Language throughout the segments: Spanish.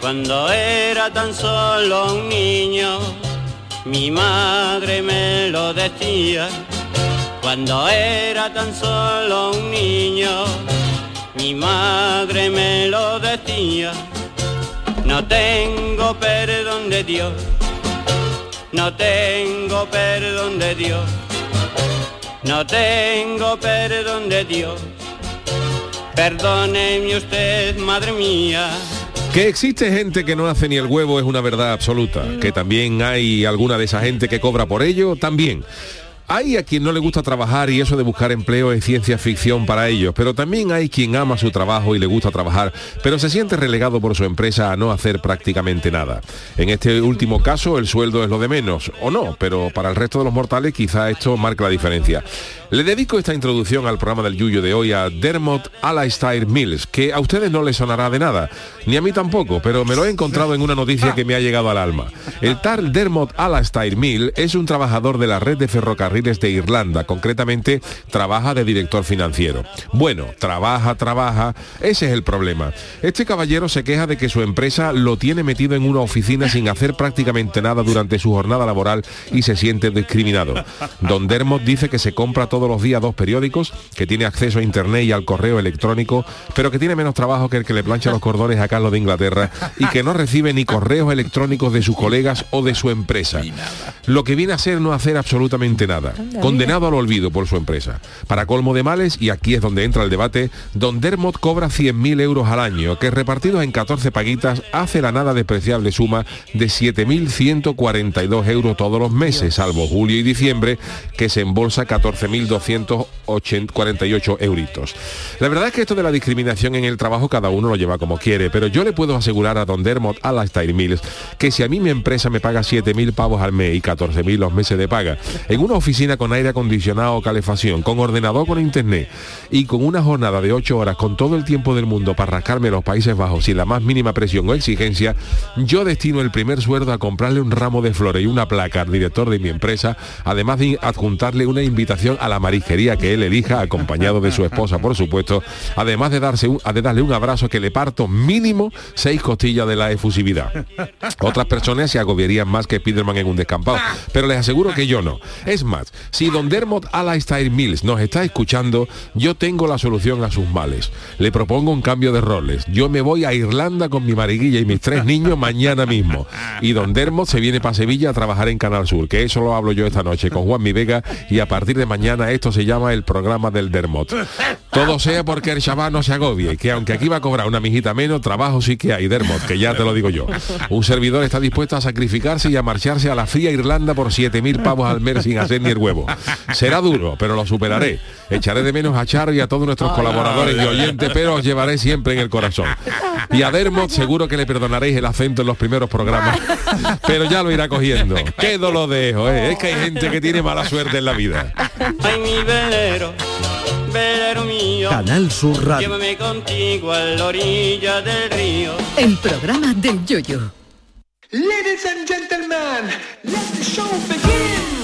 cuando era tan solo un niño, mi madre me lo decía, cuando era tan solo un niño, mi madre me lo decía. No tengo perdón de Dios, no tengo perdón de Dios, no tengo perdón de Dios. Perdóneme usted, madre mía. Que existe gente que no hace ni el huevo es una verdad absoluta. Que también hay alguna de esa gente que cobra por ello, también. Hay a quien no le gusta trabajar y eso de buscar empleo es ciencia ficción para ellos, pero también hay quien ama su trabajo y le gusta trabajar, pero se siente relegado por su empresa a no hacer prácticamente nada. En este último caso el sueldo es lo de menos, o no, pero para el resto de los mortales quizá esto marca la diferencia. Le dedico esta introducción al programa del Yuyo de hoy a Dermot Alastair Mills, que a ustedes no les sonará de nada, ni a mí tampoco, pero me lo he encontrado en una noticia que me ha llegado al alma. El tal Dermot Alastair Mills es un trabajador de la red de ferrocarriles de Irlanda, concretamente trabaja de director financiero. Bueno, trabaja, trabaja, ese es el problema. Este caballero se queja de que su empresa lo tiene metido en una oficina sin hacer prácticamente nada durante su jornada laboral y se siente discriminado. Don Dermot dice que se compra todos los días dos periódicos, que tiene acceso a internet y al correo electrónico, pero que tiene menos trabajo que el que le plancha los cordones a Carlos de Inglaterra y que no recibe ni correos electrónicos de sus colegas o de su empresa. Lo que viene a ser no hacer absolutamente nada. Condenado al olvido por su empresa. Para colmo de males, y aquí es donde entra el debate, Don Dermot cobra 100.000 euros al año, que repartidos en 14 paguitas hace la nada despreciable suma de 7.142 euros todos los meses, salvo julio y diciembre, que se embolsa 14.248 euritos. La verdad es que esto de la discriminación en el trabajo cada uno lo lleva como quiere, pero yo le puedo asegurar a Don Dermot Alastair Mills que si a mí mi empresa me paga 7.000 pavos al mes y 14.000 los meses de paga, en una oficina con aire acondicionado o calefacción, con ordenador con internet y con una jornada de 8 horas con todo el tiempo del mundo para rascarme los Países Bajos sin la más mínima presión o exigencia, yo destino el primer sueldo a comprarle un ramo de flores y una placa al director de mi empresa, además de adjuntarle una invitación a la marisquería que él elija, acompañado de su esposa, por supuesto, además de, darse un, de darle un abrazo que le parto mínimo seis costillas de la efusividad. Otras personas se agobiarían más que Spiderman en un descampado, pero les aseguro que yo no. Es más, si don Dermot Alastair Mills nos está escuchando, yo tengo la solución a sus males. Le propongo un cambio de roles. Yo me voy a Irlanda con mi mariguilla y mis tres niños mañana mismo. Y don Dermot se viene para Sevilla a trabajar en Canal Sur, que eso lo hablo yo esta noche con Juan Mi Vega y a partir de mañana esto se llama el programa del Dermot. Todo sea porque el chaval no se agobie, que aunque aquí va a cobrar una mijita menos, trabajo sí que hay, Dermot, que ya te lo digo yo. Un servidor está dispuesto a sacrificarse y a marcharse a la fría Irlanda por 7.000 pavos al mes sin hacer ni el huevo. Será duro, pero lo superaré. Echaré de menos a Char y a todos nuestros colaboradores y oyentes, pero os llevaré siempre en el corazón. Y a Dermot seguro que le perdonaréis el acento en los primeros programas, pero ya lo irá cogiendo. Qué lo dejo, ¿eh? es que hay gente que tiene mala suerte en la vida. Ay, mi velero, velero mío. Canal Sur Radio. Llévame contigo a la orilla del río. El programa del Yoyo. Ladies and gentlemen, let the show begin.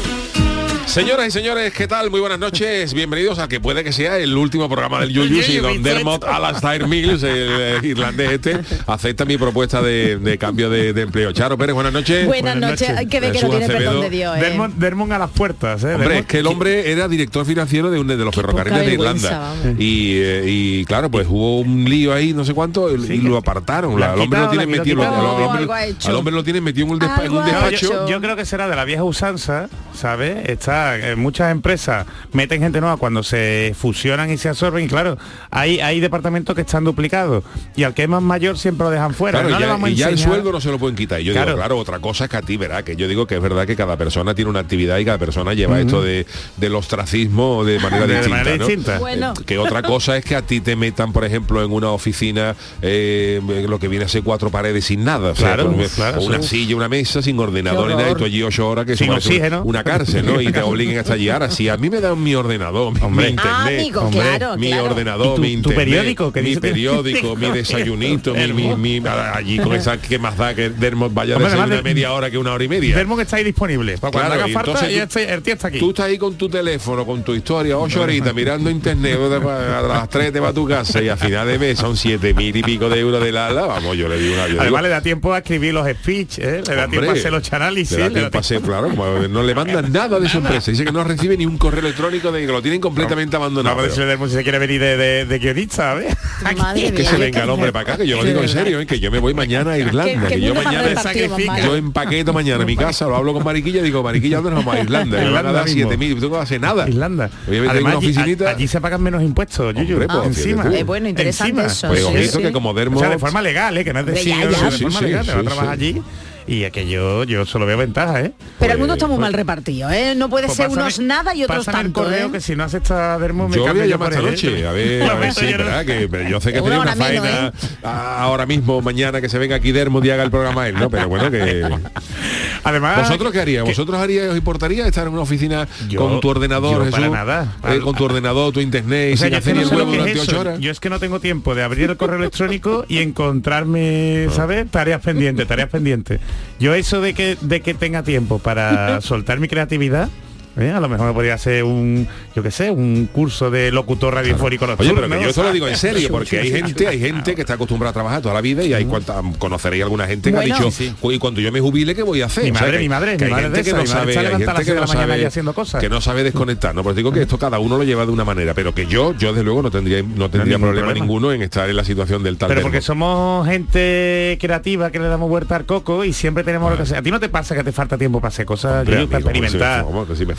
Señoras y señores, ¿qué tal? Muy buenas noches. Bienvenidos a que puede que sea el último programa del Yuyu si Don Dermot Alastair Mills, el irlandés este, acepta mi propuesta de, de cambio de, de empleo. Charo Pérez, buenas noches. Buenas, noches. Hay que ver que no tiene perdón de Dios. ¿eh? Dermot, Dermot a las puertas, ¿eh? Hombre, Dermot- es que el hombre era director financiero de, un, de los Qué ferrocarriles de Irlanda. Y, eh, y, claro, pues hubo un lío ahí, no sé cuánto, y, Sí, y que- lo apartaron. La- al hombre lo tienen metido, al hombre, lo tienen metido en un, despacho. yo creo que será de la vieja usanza, ¿sabes? Está verdad, eh, muchas empresas meten gente nueva cuando se fusionan y se absorben y claro, hay, hay departamentos que están duplicados y al que es más mayor siempre lo dejan fuera. Claro, No y le ya, vamos a y ya el sueldo no se lo pueden quitar. Y yo Claro. digo, claro, otra cosa es que a ti, verá, que yo digo que es verdad que cada persona tiene una actividad y cada persona lleva esto de, del ostracismo de manera De distinta. manera ¿no? distinta. Bueno. Eh, Que otra cosa es que a ti te metan, por ejemplo, en una oficina eh, lo que viene a ser cuatro paredes sin nada. o sea, Claro, o una sí. silla, una mesa sin ordenador y nada, y tú allí ocho horas que Sin oxígeno. Una cárcel, ¿no? Y te obliguen hasta allí. Ahora, si a mí me dan mi ordenador, mi- Hombre. mi internet, Ah, amigo, hombre, claro, mi claro. ordenador, ¿Y tu- mi tu internet, periódico? ¿Qué mi periódico, mi desayunito, mi, mi, mi- allí con esa que más da que Dermot vaya a Hombre, desayunar además de- media hora que una hora y media. Vermo que está ahí disponible. Para cuando Claro, haga y falta, entonces ya tú- está- el tío está aquí. Tú estás ahí con tu teléfono, con tu historia, ocho horitas mirando internet, a las tres te va a tu casa y a final de mes son siete mil y pico de euros de la ala, vamos, yo le digo una yo Además digo, le da tiempo a escribir los speech, ¿eh? le da hombre, tiempo a hacer los análisis. le da tiempo a hacer, claro, como no le mandan nada de sorpresa, dice que no recibe ni un correo electrónico de que lo tienen completamente abandonado. Vamos a decirle Dermo si se quiere venir de, de, de guionista, ¿sabes? Madre que mía, se venga el hombre para acá, que yo lo digo en serio, ¿eh? que yo me voy mañana a Irlanda, Qué- que yo mañana mamá. yo empaqueto mañana en mi casa, lo hablo con Mariquilla, digo, Mariquilla, ¿dónde nos vamos a Irlanda? Me van a Irlanda dar mismo. 7.000, tú no haces nada. Irlanda. A Además, allí, oficinita. allí se pagan menos impuestos, Yuyu. Hombre, pues, encima. Eh, bueno, interesante Encima. eso. Pues sí, sí. que como Dermo... O sea, de forma legal, ¿eh? que no es Hombre, decir, ya, ya. de Sí, forma sí, legal, sí, te va a sí. trabajar allí y es que yo, yo solo veo ventaja, ¿eh? Pero el mundo está muy mal repartido, ¿eh? No puede Pues ser pásame- unos nada y otros pásame el tanto, correo ¿eh? que si no acepta Dermo me Yo voy a cambio él, ¿eh? noche, a ver, a ver si, ¿verdad? Que pero yo sé que Una tenía una menos, ¿eh? ahora mismo, mañana, que se venga aquí Dermo y haga el programa él, ¿no? Pero bueno, que... Además, ¿Vosotros qué haríais? ¿Vosotros haríais, os importaría estar en una oficina Yo- con tu ordenador, yo para. Eh, con tu ordenador, tu internet y O sea, sin yo es que hacer el huevo durante ocho horas? Yo es que no tengo tiempo de abrir el correo electrónico y encontrarme, ¿sabes? Tareas pendientes, tareas pendientes. Yo eso de que de que tenga tiempo para soltar mi creatividad, ¿eh? a lo mejor me podría hacer un, yo qué sé, un curso de locutor radiofónico Oye, nocturno, pero que yo esto lo digo en serio, porque hay gente, hay gente que está acostumbrada a trabajar toda la vida y hay cuanta, conoceréis alguna gente que Bueno. ha dicho, Sí. "Uy, cuando yo me jubile, ¿qué voy a hacer? Mi O sea, madre, que- mi madre, que mi hay madre gente que no sabe, hay gente que no sabe, y haciendo cosas. que no sabe desconectar, ¿no? Pero digo que esto cada uno lo lleva de una manera, pero que yo, yo desde luego no tendría, no tendría problema, problema. ninguno en estar en la situación del tal Pero porque somos gente creativa que le damos vuelta al coco y siempre tenemos lo que hacer. A ti no te pasa que te falta tiempo para hacer cosas, para pues, experimentar.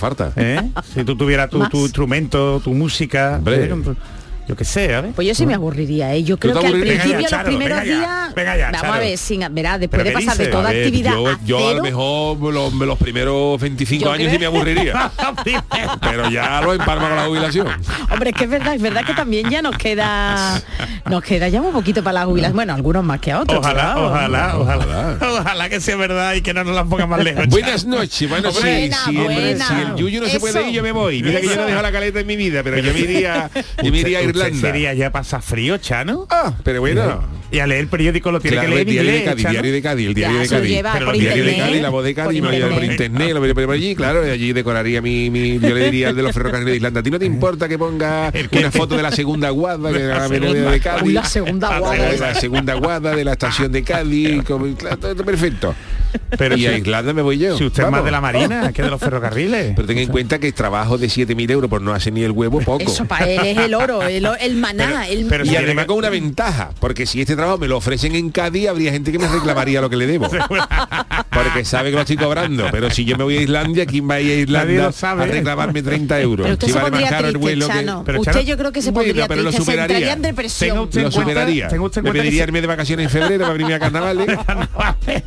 Falta. ¿Eh? Si tú tuvieras tu, instrumento, tu música, Hombre. Yo qué sé, ¿sabes? Pues yo sí me aburriría, ¿eh? Yo creo que al principio, los primeros venga ya, días... venga ya, vamos Charo. a ver, sin, verá, después ¿Pero de pasar de toda A ver, actividad yo, a yo a lo mejor los, los primeros 25 Yo años creo- sí me aburriría. pero ya lo empalma con la jubilación. Hombre, es que es verdad, es verdad que también ya nos queda nos queda ya un poquito para la jubilación. Bueno, algunos más que otros. Ojalá, ojalá, ojalá, ojalá que sea verdad y que no nos la ponga más lejos. Buenas noches, bueno, sí, Buena, sí, hombre, buena. si el Yuyu no se puede ir, yo me voy. Mira que yo no dejo la caleta en mi vida, pero yo me iría, yo me iría a Irlanda. sería ya pasa frío, Chano? Ah, pero bueno. Y a leer el periódico lo tiene Claro, que leer en diario de inglés, Cádiz, Chano. diario de Cádiz, el diario Ya, de Cádiz. Pero el diario de. Cádiz, la voz de Cádiz, por me lo llevo por internet. lo veré por allí, claro, y allí decoraría mi, mi yo le diría al de los ferrocarriles de Islanda, ¿a ti no te importa que ponga una foto de la segunda guarda que La de segunda- de Cádiz? La segunda La guarda. de la segunda guarda de la estación de Cádiz, como- claro, todo esto perfecto. Pero y si- a Irlanda me voy yo. Si usted es más de la marina que de los ferrocarriles. Pero ten en cuenta que trabajo de 7.000 euros por no hacer ni el huevo poco. Eso para él es el oro, el, el maná, Pero- el pero y si además con una ventaja, porque si este trabajo me lo ofrecen en Cádiz, habría gente que me reclamaría lo que le debo. Porque sabe que lo estoy cobrando. Pero si yo me voy a Islandia, ¿quién va a ir a sabe. a reclamarme 30 euros? Pero usted si se vale más pondría caro el triste, vuelo que... Chano. Pero, usted Chano, yo creo que se bueno, pondría pero lo triste, superaría. en Tenga depresión. usted- Lo superaría. tenga Me pediría irme de vacaciones en febrero para venirme a carnavales.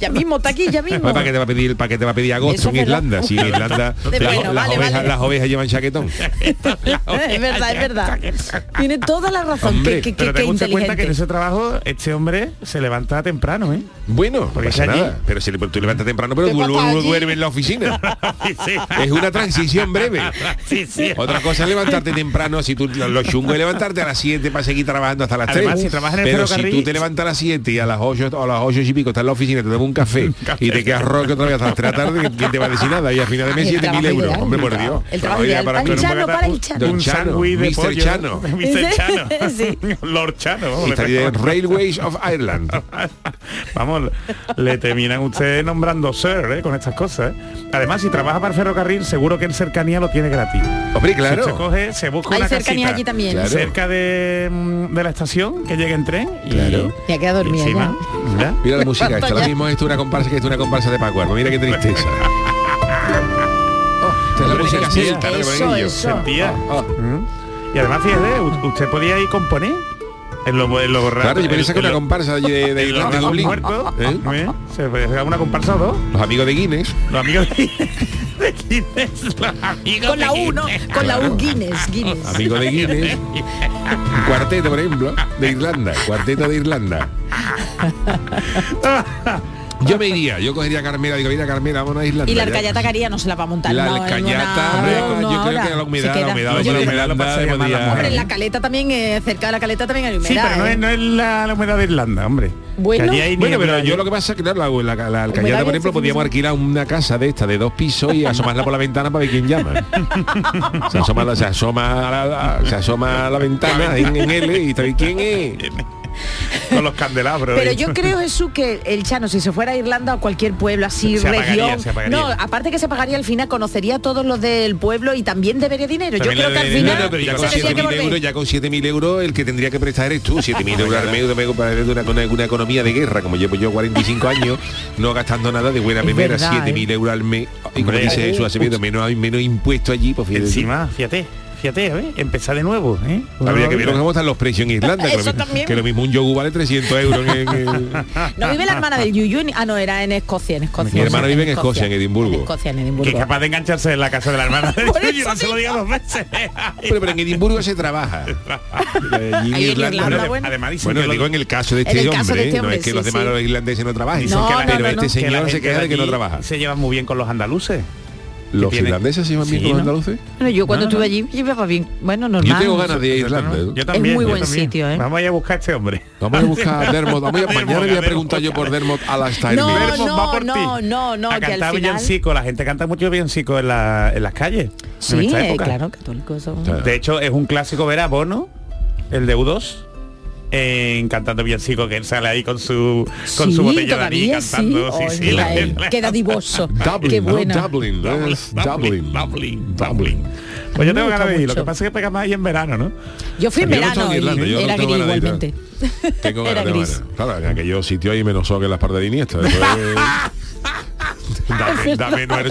Ya mismo, está aquí, ya mismo. ¿Para qué te va a pedir, para qué te va a pedir agosto en. Irlanda? Si en Irlanda las, bueno, las vale, ovejas, vale. las ovejas llevan chaquetón. es verdad, es verdad. Tiene toda la razón. Hombre, qué, Pero tenga usted cuenta que en ese trabajo este hombre se levanta temprano, ¿eh? Bueno, no Porque pasa es allí. nada. Pero si le- tú levantas temprano, pero ¿Qué du- pasa du- allí? duerme en la oficina. sí, sí. Es una transición breve. Sí, sí. Otra cosa es levantarte temprano, si tú lo, chungo es levantarte a las 7 para seguir trabajando hasta las 3. Además, si trabajas en el Pero si tú te levantas a las 7 y a las 8 o a las 8 y pico estás en la oficina, te tomas un café, y te quedas roque otra vez hasta las 3 de la tarde, ¿quién te va a decir nada? Y al final de mes Ay, el 7.000 trabajo euros. ideal. Hombre, por Dios. El trabajo ideal para el Chano, para el Chano. Un Chano, sándwich de Mr. pollo. Chano. Mr. Chano. Sí. Lord Chano. vamos, Y. Railways of Ireland. Vamos, le terminan ustedes nombrando Sir, ¿eh? Con estas cosas, ¿eh? Además, si trabaja para el ferrocarril, seguro que en cercanía lo tiene gratis. Hombre, claro. coge, se busca Hay una cercanías allí también. Claro. cerca de, mm, de la estación, que llegue en tren. Y, Claro. Y a y. Mira la música esta, ¿Cuánto ahora mismo esto es una comparsa que una comparsa de Paco Arbo. Mira qué tristeza. La música así, Eso, eso. Mm. Y además, fíjate, usted podía ir componer en lo, en lo Claro, yo pensé que una comparsa de, de en los Irlanda, ratos Dublín. muertos, ¿Eh? ¿eh? Se puede una comparsa o dos. Los amigos de Guinness. Los amigos de de Guinness, los amigos Con la de U, ¿no? Guinness. Con la U Guinness, Guinness. Amigos de Guinness. Un cuarteto, por ejemplo, de Irlanda. Cuarteto de Irlanda. Yo me iría, yo cogería a Carmela, digo, mira Carmela, vamos a Irlanda. Y la ya. arcayata caría no se la va a montar. La no, alcayata, hombre, no, yo creo que la humedad, la humedad, pasaría mal la Hombre, en la caleta también, eh, cerca de la caleta también hay humedad. Sí, pero no ¿eh? es, no es la, la humedad de Irlanda, hombre. Bueno. Bueno, pero yo lo que pasa es que claro, la, la, la alcayata, Humedad por ejemplo, podíamos alquilar una casa de esta de dos pisos y asomarla por la ventana para ver quién llama. se, asoma, la- se asoma a la, la- se asoma a la ventana en, en L y sabe quién es. con los candelabros. Pero ¿eh? yo creo, Jesús, que el Chano, si se fuera a Irlanda o cualquier pueblo así, Se apagaría, región... se apagaría. No, aparte que se pagaría al final, conocería a todos los del pueblo y también debería dinero. También yo creo le que al debería final dinero, pero ya con tendría que 7.000 volver. euros, ya con 7.000 euros el que tendría que prestar eres tú. 7.000 euros al mes me, me parece de una, una, una economía de guerra, como llevo yo 45 años, no gastando nada de buena Es primera, verdad, 7.000 euros al mes. Y como dice Jesús Acevedo, menos, menos impuesto allí, pues fíjate. Encima, fíjate, fíjate, ¿eh? empezar de nuevo. ¿eh? Habría que ver cómo están los precios en Irlanda, que, Eso lo, mi- también. que lo mismo un yogur vale 300 euros en, en- No vive la hermana del Yuyu, en- ah no, era en Escocia, en Escocia. Mi hermana vive en Escocia, en Edimburgo. En Escocia, en Que Edimburgo. es capaz de engancharse en la casa de la hermana del Yuyu, no se lo diga dos veces. Pero, pero en Edimburgo se trabaja. En Irlanda, no. bueno. Además dicen Bueno, que lo- digo en el caso de este hombre, de este no hombre, es que sí, los demás sí. los irlandeses no trabajen, No, que- no, pero no, este no. que señor se queja de que no trabaja. Se llevan muy bien con los andaluces. ¿Los tiene- irlandeses se llevan bien Sí, con los ¿no? andaluces? Bueno, yo cuando No, estuve no. allí llevaba bien. Bueno, normal. Yo tengo ganas de ir a Irlanda. Yo ¿eh? también, muy yo buen también. sitio, ¿eh? Vamos a ir a buscar a este hombre. Vamos a buscar a Dermot. Vamos a, mañana voy a preguntar yo por Dermot a la Style No. Dermot va por no, ti. no, no, a que al cantar final- villancico. La gente canta mucho villancico en, la, en las calles. en Sí, esta eh, época. claro, católicos son. De hecho, es un clásico ver a Bono, el de U2, en cantando villancico, que él sale ahí con su con Sí, su botella de sí. cantando. Sí, sí, mira, la- él queda divoso. Dublin, Qué ¿no? buena. Dublin, ¿no? Dublin, Dublin, Dublin. Dublin, Dublin. Pues yo tengo ganas de ir. Lo que pasa es que pega más ahí en verano, ¿no? Yo fui en Yo no verano Irlanda, y yo no era tengo gris de igualmente. Tengo ganas, ganas. Claro, en aquellos sitios hay menos sol que en la espalda de Iniesta. Es- dame, dame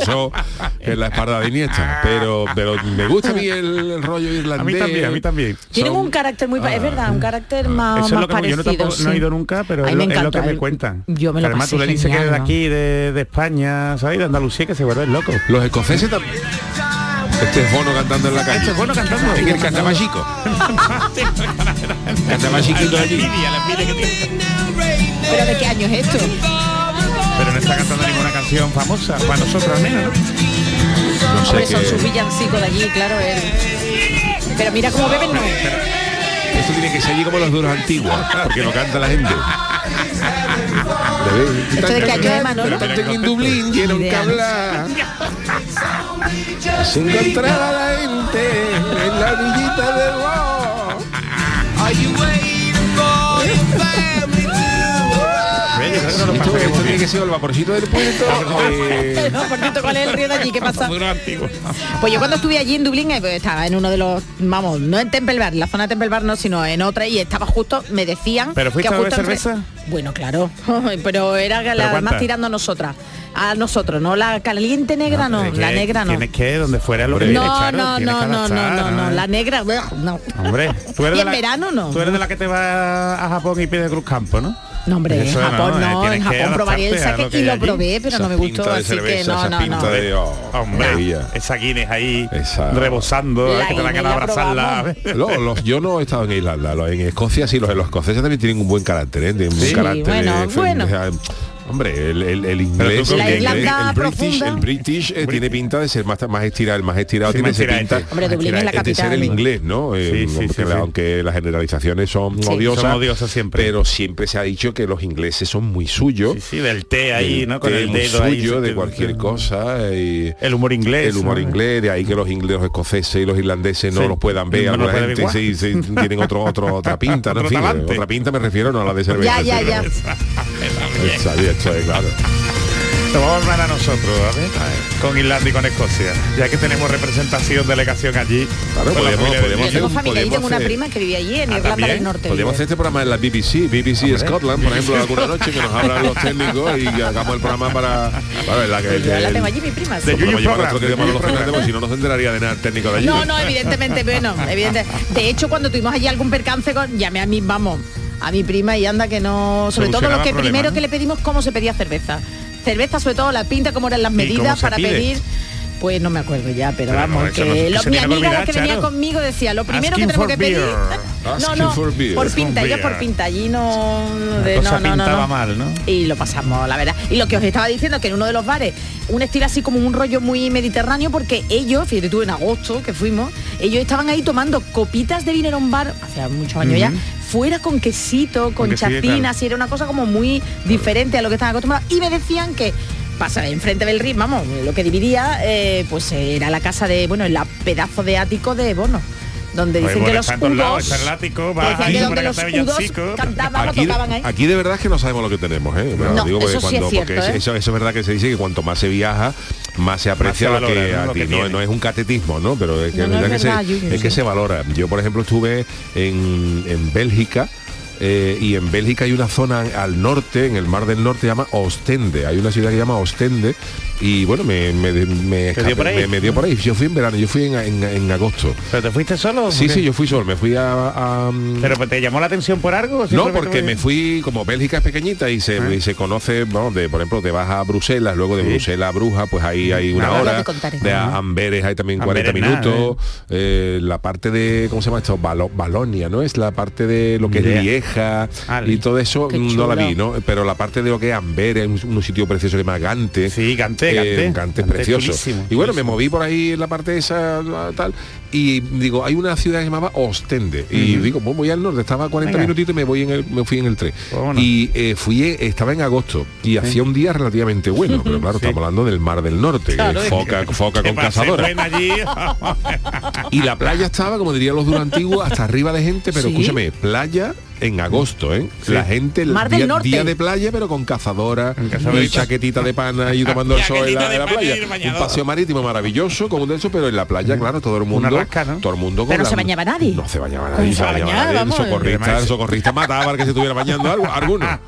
en la espalda de Iniesta. Pero, pero me gusta a mí el, el rollo irlandés. A mí también, a mí también. Tienen Son- un carácter muy, es Ah. verdad, un carácter más, Eso es más lo que yo no, parecido. tampoco- no he ido nunca, pero es lo, es que me cuentan. Yo me lo Además tú pasé le dices que es de aquí, de, de España, ¿sabes? De Andalucía, que se vuelven locos. Los escoceses también. Este es Bono cantando en la calle. Este es Bono cantando. En el Catabachico. Catabachiquito allí. ¿Pero de qué año es esto? Pero no está cantando ninguna canción famosa, para nosotros al menos. ¿no? No sé Hombre, son sus villancicos de allí, claro. él. Pero mira cómo beben, no. Esto tiene que ser allí como los duros antiguos, porque no canta la gente. ¿Esto de año es, Manolo? Tanto en Dublín tienen que hablar. Se encontraba la gente en la orillita del Ve, yo creo que no lo Esto, tiene que ser el vaporcito del puerto. eh, No, por cierto, ¿cuál es el río de allí? ¿Qué pasa? Pues yo cuando estuve allí en Dublín eh, pues, estaba en uno de los, vamos, no en Temple Bar, la zona de Temple Bar no, sino en otra y estaba justo, me decían ¿Pero fuiste que a beber cerveza? Bueno, claro, pero era que la cuánta? más tirando a nosotras, a nosotros, no la caliente negra no, la que- negra no. Tienes que donde fuera lo que No, no, no, no, no, no, no, la negra, no. Hombre, tú eres Y de en la, verano no. Tú eres de la que te va a Japón y pide Cruz Campo, ¿no? No, hombre, en no, Japón eh, no, tienes en que Japón probaría el saque lo que y lo probé, pero no Esa me gustó, pinta de así que cerveza, no, esa no, pinta no. de- oh, Hombre, maravilla. esa Guinness ahí Esa- rebosando, La que te la abrazarla. probamos. No, los, yo no he estado en Irlanda, los- en Escocia sí, los, los escoceses también tienen un buen carácter, ¿eh? Tienen un Sí, carácter bueno, eh, bueno. sea, Hombre, el, el, el inglés, el, La British, profunda. el British eh, tiene pinta de ser más, más estirado, el más estirado Sí, tiene más estiradete. pinta Hombre, Dublín es la de ser el inglés, ¿no? Eh, Sí, sí, aunque, las generalizaciones son odiosas, Son odiosas siempre. pero siempre se ha dicho que los ingleses son muy suyos. Sí, del té ahí, ¿no? Con el dedo suyo, de cualquier cosa. y- El humor inglés. el humor ¿no? inglés, de ahí que los ingleses, los escoceses y los irlandeses no los puedan ver, No pueden gente sí, tienen otro, otro, otra pinta, ¿no? Otra pinta me refiero no a la de cerveza. Ya, ya, ya. está bien, claro. Lo vamos a armar a nosotros, a ver, con Irlanda y con Escocia. Ya que tenemos representación, delegación allí. Claro, con la podemos- podemos un- familia y podemos tengo una hacer- prima que vivía allí en Ah, Irlanda del Norte. Podríamos hacer este programa en la BBC, BBC Hombre. Scotland, por ejemplo, alguna noche que nos hablan los técnicos y hagamos el programa para... En la que... Yo la el- tengo allí mi prima. sí. Llevar Program, que los si no, no se enteraría de nada el técnico de allí. No, no, evidentemente, bueno, evidente. De hecho, cuando tuvimos allí algún percance, con, llamé a mi, vamos, a mi prima y anda que no. Sobre todo lo que primero ¿no? que le pedimos cómo se pedía cerveza. Cerveza, sobre todo la pinta, cómo eran las medidas para pide? pedir. Pues no me acuerdo ya, pero, vamos, no- que mi amiga la que venía conmigo decía, lo primero Asking que tenemos que pedir. No, no, por pinta, ella por pinta, allí no, de- cosa no, no, no, mal, ¿no? Y lo pasamos, la verdad. Y lo que os estaba diciendo, que en uno de los bares, un estilo así como un rollo muy mediterráneo, porque ellos, fíjate tú, en agosto que fuimos, ellos estaban ahí tomando copitas de vino en un bar, hace muchos años ya, fuera con quesito, con, chacinas, y era una cosa como muy diferente a lo que estaban acostumbrados. Y me decían que pasa enfrente del río, vamos, lo que dividía, eh, pues era la casa de, bueno, el pedazo de ático de Bono. Donde Pues dicen bueno, que los está en todos lados, udos está el ático, que va decían ahí que para donde los cantar udos villancicos. cantaban o Aquí, tocaban ahí. aquí de verdad es que no sabemos lo que tenemos, ¿eh? No, digo porque eso sí es cuando, cierto, porque ¿eh? eso, eso es verdad que se dice que cuanto más se viaja, más se aprecia se lo que ¿no? a Lo ti. que No, es un catetismo, ¿no? Pero es que, No, es verdad que se, Yuyu, es que sí. se valora. Yo, por ejemplo, estuve en, en Bélgica. eh, y en Bélgica hay una zona al norte, en el mar del norte, se llama Ostende. Hay una ciudad que se llama Ostende. Y bueno, me, me, me, ¿Te dio por ahí? me- me dio por ahí. Yo fui en verano, yo fui en, en- en agosto. ¿Pero te fuiste solo? Sí, sí, yo fui solo. Me fui a- a, ¿Pero pues, te llamó la atención por algo? o no, porque me fui, como Bélgica es pequeñita y se, y se conoce, vamos, de, por ejemplo, te vas a Bruselas, luego de Sí. Bruselas a Bruja, pues ahí hay una hora, contaré. de a Amberes hay también 40 Amberes nada, minutos, eh, la parte de, ¿cómo se llama esto? Balo- Balonia, ¿no? Es la parte de lo que es Lieja Ah, y todo eso Qué no la vi, ¿no? Pero la parte de lo que es Amberes, un, un sitio precioso que se llama Gante. Sí, Gante, eh, es Gante, precioso. chulísimo, y bueno, me moví por ahí en la parte esa, tal, y digo, hay una ciudad que se llamaba Ostende. Y digo, pues voy al norte, estaba a 40 Venga. minutitos y me voy en el, me fui en el tren. Vámonos. Y eh, fui, eh, estaba en agosto y hacía un día relativamente bueno, pero claro, estamos hablando del mar del norte, Claro, foca, foca Que con cazadora. allí. Y la playa estaba, como dirían los duros antiguos, hasta arriba de gente, pero Sí. escúchame, playa en agosto, ¿eh? La gente, el Mar del día, Norte. día de playa, pero con cazadora Con y chaquetita de pana y tomando el sol en la, en playa. el Un paseo marítimo maravilloso, como un de eso, pero en la playa, claro, todo el mundo, rasca, ¿no? todo el mundo con Pero no la- se bañaba nadie. No se bañaba nadie, No se se bañaba bañaba, nadie. El socorrista, el socorrista mataba al que se estuviera bañando algo, alguno.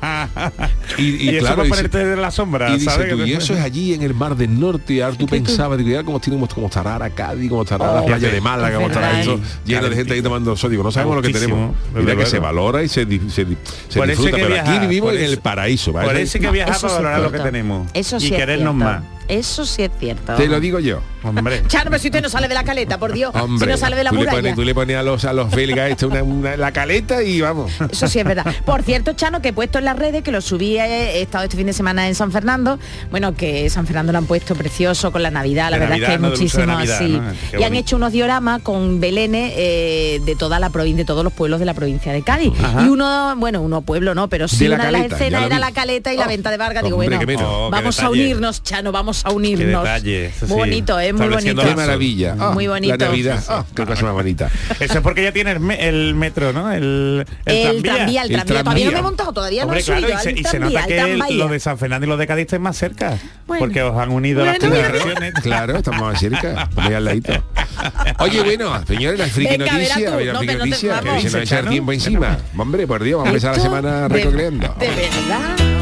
Y, y Y, eso claro, ponerte de la sombra, y eso es allí en el mar del norte, y ahora tú pensabas, digo, ya como tiene como estará Aracadi, como estará la Oh, playa de Málaga, como estará eso, ¿eh? lleno de gente ahí tomando sol, digo, no sabemos lo que tenemos. Mira que se valora y se, se, se disfruta, que pero viajar, aquí vivimos en el paraíso, ¿vale? Por eso hay que viajar Eso para valorar lo que tenemos. Eso sí y querernos más. Eso sí es cierto. Te lo digo yo. Hombre. Chano, pero si usted no sale de la caleta, por Dios. Hombre, si no sale de la tú, le muralla. pones, tú le pones a los, a los belgas esto una, una- la caleta y vamos. Eso sí es verdad. Por cierto, Chano, que he puesto en las redes, que lo subí, eh, he estado este fin de semana en San Fernando, bueno, que San Fernando lo han puesto precioso con la Navidad, la De verdad Navidad, es que hay muchísimos Navidad, así. Y han hecho unos dioramas con belenes eh, de toda la provincia, de todos los pueblos de la provincia de Cádiz. Ajá. Y uno, bueno, uno pueblo no, pero sí De la una de las Caleta, escenas era la caleta y la Oh, venta de Vargas. Digo, hombre, bueno. Oh, vamos a unirnos, Chano, vamos a unirnos. detalle, eso muy sí. bonito, ¿eh? Muy bonito. Qué maravilla. Ah, Muy bonito. La Navidad. Ah, qué cosa más bonita. Eso es porque ya tiene el, me- el metro, ¿no? El, El, tranvía, el El tranvía. Todavía no me he montado, todavía Hombre, no he claro, subido y se, y nota que tranvía. lo de San Fernando y lo de Cádiz estén más cerca. Bueno. Porque os han unido las Bueno, tres bueno. naciones. Claro, estamos más cerca, muy al ladito. Oye, bueno, señores, la friki Venga, verás noticia, tú. a ver, la No, friki pero no te- noticia, que se nos echa el tiempo encima. Hombre, por Dios, vamos a empezar la semana recorriendo. De verdad.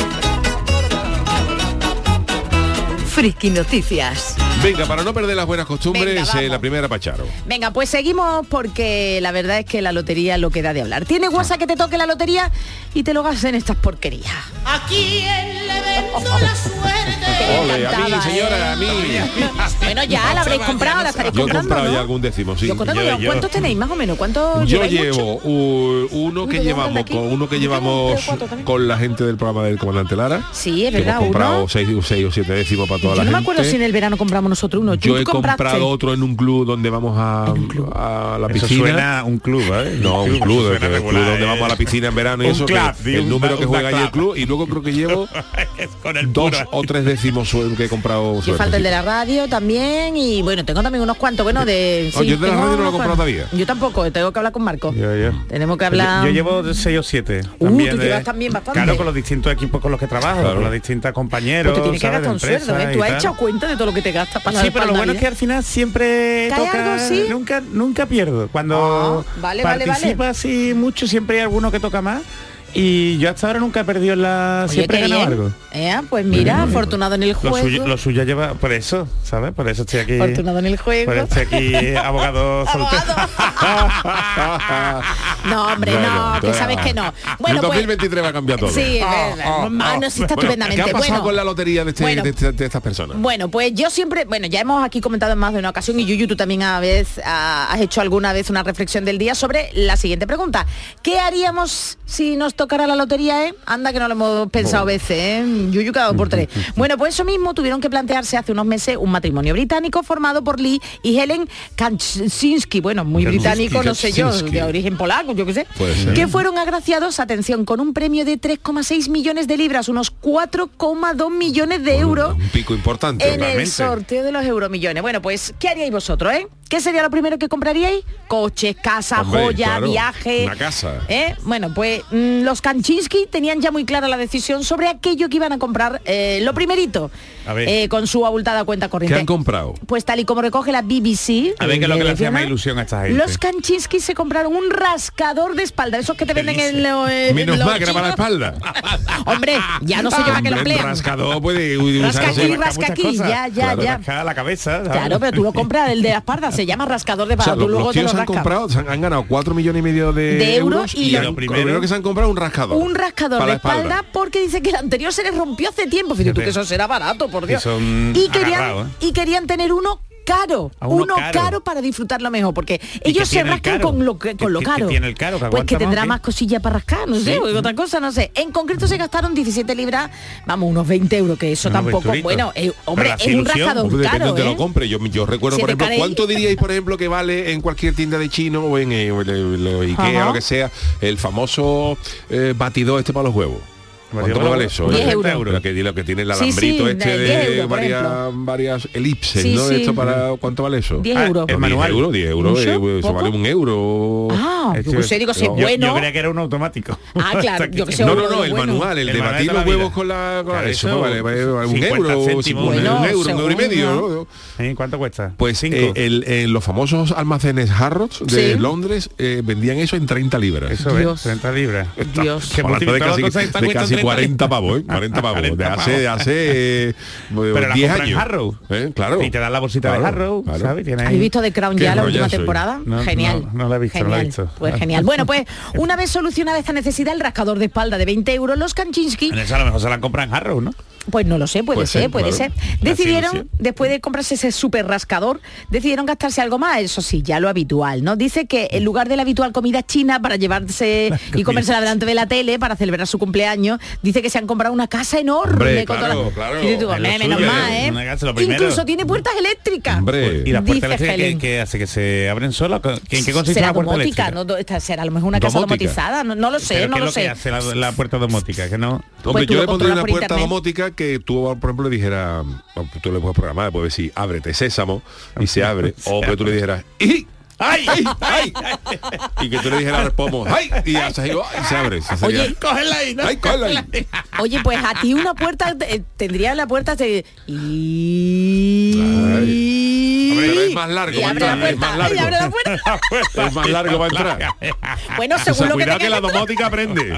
Friki Noticias. Venga, para no perder las buenas costumbres, Venga, eh, la primera Pacharo. Venga, pues seguimos porque la verdad es que la lotería lo que da de hablar. Tiene guasa que te toque la lotería y te lo gastes en estas porquerías. Aquí en el evento la suerte. Ole, a mí, Encantaba, señora, ¿eh? a mí. Bueno, ya la habréis comprado, la estaréis Yo he comprando, comprado ¿no? ya algún décimo, sí. Yo Yo- yo- ¿Cuántos tenéis más o menos? ¿Cuántos Yo llevo mucho? uno que llevamos con uno que llevamos con la gente del programa del comandante Lara. Sí, es verdad, hemos comprado uno. seis, seis o siete décimos para toda Yo la no me gente. acuerdo si en el verano compramos nosotros uno. ¿Tú Yo he compraste? comprado otro en un club donde vamos a, a la Eso piscina. suena a un club, ¿eh? No, un club, donde ¿eh? vamos a la piscina en verano y Un eso, que club, el un- número que juega ahí el club. y luego creo que llevo Con el dos puro. o tres décimos que he comprado Que suerte, falta el de la radio también y bueno, tengo también unos cuantos, bueno, de... Oh, yo el de la radio no lo he comprado todavía. Yo tampoco, tengo que hablar con Marco. Yo, yo. Tenemos que hablar... Yo, llevo seis o siete. Uh, también tú de- llevas también bastante. Claro, con los distintos equipos con los que trabajo, Claro. con los distintos compañeros. Pues te tienes que gastar un sueldo, ¿eh? y Tú has echado cuenta de todo lo que te gastas Sí, pero lo bueno es que al final siempre ¿Cae toca, algo nunca nunca pierdo. Cuando Ah, vale, vale, participa vale. así mucho siempre hay alguno que toca más y yo hasta ahora nunca he perdido la Oye, siempre he ganado algo. Eh, pues mira, afortunado en el Lo juego. suyo, lo suyo lleva por eso, ¿sabes? Por eso estoy aquí. Afortunado en el juego. Por eso estoy aquí abogado soltero. No, hombre, Bueno, no, que bueno. sabes que no. Bueno, el pues, 2023 va a cambiar todo. Sí, es verdad. Ah, no, sí está estupendamente. ¿Qué ha pasado Bueno, con la lotería de, este- bueno. de este- de estas personas? Bueno, pues yo siempre, bueno, ya hemos aquí comentado en más de una ocasión y Yuyu, tú también a vez ah, has hecho alguna vez una reflexión del día sobre la siguiente pregunta. ¿Qué haríamos si nos tocara la lotería, eh? Anda que no lo hemos pensado veces, ¿eh? Yuyu cada dos por tres. Bueno, pues eso mismo tuvieron que plantearse hace unos meses un matrimonio británico formado por Lee y Helen Kaczynski. Bueno, muy británico, no sé yo, de origen polaco, yo qué sé. Que fueron agraciados, atención, con un premio de 3,6 millones de libras, unos 4,2 millones de euros Un pico importante. en el realmente. sorteo de los euromillones. Bueno, pues, ¿qué haríais vosotros, eh? ¿Qué sería lo primero que compraríais? Coches, casa, Hombre, joya, claro, viaje. una casa. ¿Eh? Bueno, pues mm, los Kaczynski tenían ya muy clara la decisión sobre aquello que iban a comprar. eh, lo primerito. Eh, con su abultada cuenta ¿Qué corriente. han comprado? Pues tal y como recoge la BBC. A ver qué es lo que le hacía más ilusión a esta gente. Los Kaczynski se compraron un rascador de espalda, esos que te venden en los... eh, Menos los mal que era para la espalda. Hombre, ya no sé yo para qué lo emplean. rascador puede usarse- Rasca aquí, Rasca aquí, ya, ya, Claro, ya. rasca la cabeza. ¿sabes? Claro, pero tú lo compras el de la espalda, se llama rascador de O sea, espalda, los, luego te lo han comprado, han, han ganado 4 millones y medio de, De euros y lo lo primero, que se han comprado un rascador. Un rascador de espalda, porque dice que el anterior se les rompió hace tiempo. Fíjate tú que eso será barato, por Dios. son Y querían, ¿eh? y querían tener uno caro, uno uno, caro. caro. para disfrutarlo mejor, porque ¿Y ellos se el rascan con lo, que- ¿Qué- con lo caro. el caro? ¿Que Pues que más tendrá qué? más cosillas para rascar, no sé, Sí. otra cosa, no sé. En concreto se gastaron 17 libras, vamos, unos 20 euros, que eso Unos tampoco, bueno, eh, hombre, es un rascador Hombre, caro, de lo ¿eh? compre. Yo, yo recuerdo, Si por ejemplo, ¿cuánto diríais, por ejemplo, que vale en cualquier tienda de chino o en, eh, lo Ikea Ajá. o lo que sea, el famoso eh, batidor este para los huevos? ¿Cuánto vale eso? los huevos. 10 Eh, euros. Lo que, lo que tiene el alambrito sí, este de de, 10 euros, por varias, elipses, Sí, ¿no? sí. Esto para, ¿Cuánto vale eso? 10 Ah, euros. el No, 10 manual. euros, 10 euros, eh, eso ¿Poco? vale un euro. Ah, Este- yo sé, digo, si es Yo- bueno. Yo, creía que era un automático. Ah, claro, yo que sé, No, no, no, el manual, el, El de manual batir de los huevos con la... Con Claro, eso, eso, vale, vale, vale, un 50 euro, un, Bueno, un euro, un euro y medio. ¿Eh? ¿Cuánto cuesta? Pues Cinco. eh, en los famosos almacenes Harrods de. Londres eh, vendían eso en 30 libras. Eso Dios. es, 30 libras. Dios. Que Hablando de multiplicado casi, con 60 de cuesta casi 30 40 pavos, ¿eh? 40 pavos. De 40 hace, pavos. hace eh, Pero la 10 compra en años. Harrow. ¿Eh? Claro. Y te dan la bolsita de Harrow, claro. ¿sabes? Tiene ahí- ¿Habéis visto de Crown ya la última temporada? No, genial. no, no la he visto, no la he Genial. visto. Pues genial. Bueno, pues una vez solucionada esta necesidad, el rascador de espalda de 20 euros, los Kaczynski, En eso a lo mejor se la compran en Harrow, ¿no? pues no lo sé, puede, Puede ser, ser, puede claro. ser. La Decidieron, después de comprarse ese super rascador, decidieron gastarse algo más, eso sí, ya lo habitual, ¿no? Dice que en lugar de la habitual comida china para llevarse y comérsela delante de la tele para celebrar su cumpleaños, dice que se han comprado una casa enorme. Hombre, con toda claro, la- claro. Y dices tú, Es lo "Hombre, menos suyo, mal, ¿eh? ¿eh? Casa. Incluso tiene puertas eléctricas. Hombre. Y las puertas eléctricas que, que hace que se abren solas. ¿En qué consiste será una puerta domótica, eléctrica? ¿no? Esta será a lo mejor una casa Domótica. domotizada, no, no lo sé, ¿Pero no qué lo que sé. hace la, la puerta domótica? Que no... Hombre, Pues yo le pondría una puerta internet. domótica que tú, por ejemplo, le dijeras, o tú le puedes programar, puedes decir, ábrete sésamo, y se abre, o que tú le dijeras, ¡ay! ¡Ay! ¡Ay! ¡Ay! Y que tú le dijeras al pomo, ¡ay! Y ya se, y se abre. Sería- Oye, Cógela ahí, ¿no? ¡Ay, cógela ahí! Oye, pues a ti una puerta eh, tendría la puerta de y Hombre, pero es más largo y para abre la es puerta, más y largo. abre la puerta. Es más largo para entrar. Bueno, O sea, según lo que cuidado que tenga la que- domótica aprende.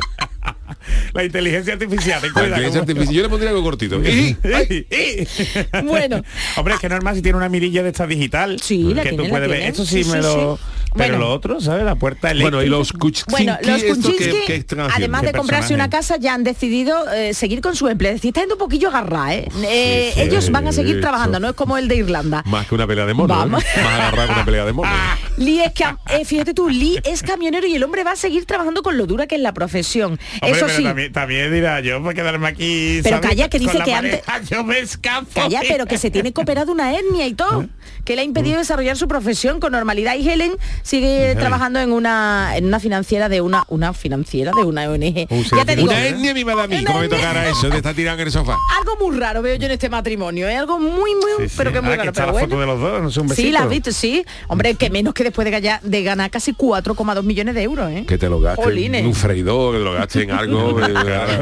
La inteligencia artificial, ten La cuidado. inteligencia artificial, Yo le pondría algo cortito. Bueno. Hombre, es que normal si tiene una mirilla de esta digital. Sí, la que tiene, tú la puedes ver. tiene. Eso sí, Sí, me sí, lo. sí. Pero Bueno. lo otro, ¿sabes? La puerta eléctrica. Bueno, y los Kuczynski, Bueno, los además de ¿Qué comprarse una casa, ya han decidido eh, seguir con su empleo. Es decir, está yendo un poquillo agarrada, ¿eh? Eh, sí, ellos van a seguir eso. trabajando, no es como el de Irlanda. Más que una pelea de monos. ¿eh? Vamos. Más agarrado que una pelea de monos. Lee es eh, fíjate tú, Lee es camionero y el hombre va a seguir trabajando con lo dura que es la profesión. Hombre, Eso pero sí. también, también dirá yo por quedarme aquí. Pero ¿sabes? calla, que dice que antes- Yo me escapo. Calla, pero que se tiene que operar de una hernia y todo, que le ha impedido desarrollar su profesión con normalidad y Helen sigue trabajando en una en una financiera de una una financiera de una ONG. Uh, ya te digo, Una etnia mi madre a mí, como me etnia. tocara eso, de estar tirado en el sofá. algo muy raro veo yo en este matrimonio, es algo muy muy Sí, sí. pero que muy Ahora raro, está pero la bueno. foto de los dos, no sé, un besito. Sí, la has visto, sí. Hombre, que menos que después de, galla- de ganar casi 4,2 millones de euros, ¿eh? Que te lo gastes en un freidor, que te lo gastes en algo.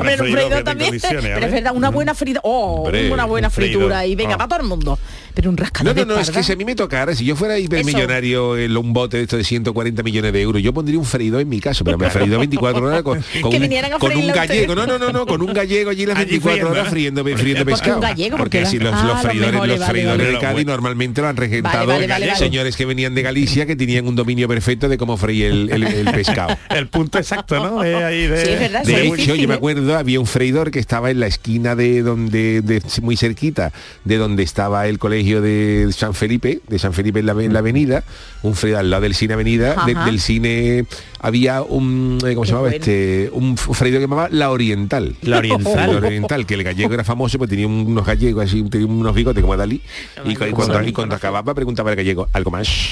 Pero un te también. Pero es verdad, una buena frita. Oh, una buena fritura y venga, Ah. para todo el mundo. Pero un rascador No, no, de no, es que si a mí me tocara, si yo fuera hipermillonario en un bote de esto de 140 millones de euros, yo pondría un freidor en mi casa, pero me freído 24 horas con, con Que un, con gallego. No, no, no, no, con un gallego allí las Allí 24 friendo, horas ¿no? friendo, friendo ¿Por qué pescado. un gallego? ¿Por Porque qué así los, Ah, los los freidores, mejores, los freidores vale. de Cádiz normalmente lo han regentado Vale, vale, vale. señores que venían de Galicia que tenían un dominio perfecto de cómo freír el, el- el pescado. El punto exacto, ¿no? De ahí de, Sí, es verdad, De hecho, difícil, yo me acuerdo, había un freidor que estaba en la esquina de donde, de- muy cerquita, de donde estaba el colegio de San Felipe, de San Felipe en la, en la avenida, un freidor al lado del cine Avenida, de- del cine había un, eh, ¿cómo se llamaba bueno. este? Un f- freidor que llamaba La Oriental. La Oriental. La Oriental, que el gallego era famoso, pues tenía unos gallegos así, tenía unos bigotes como Dalí, y, cu- y cuando, y cuando acababa preguntaba el gallego, ¿algo más?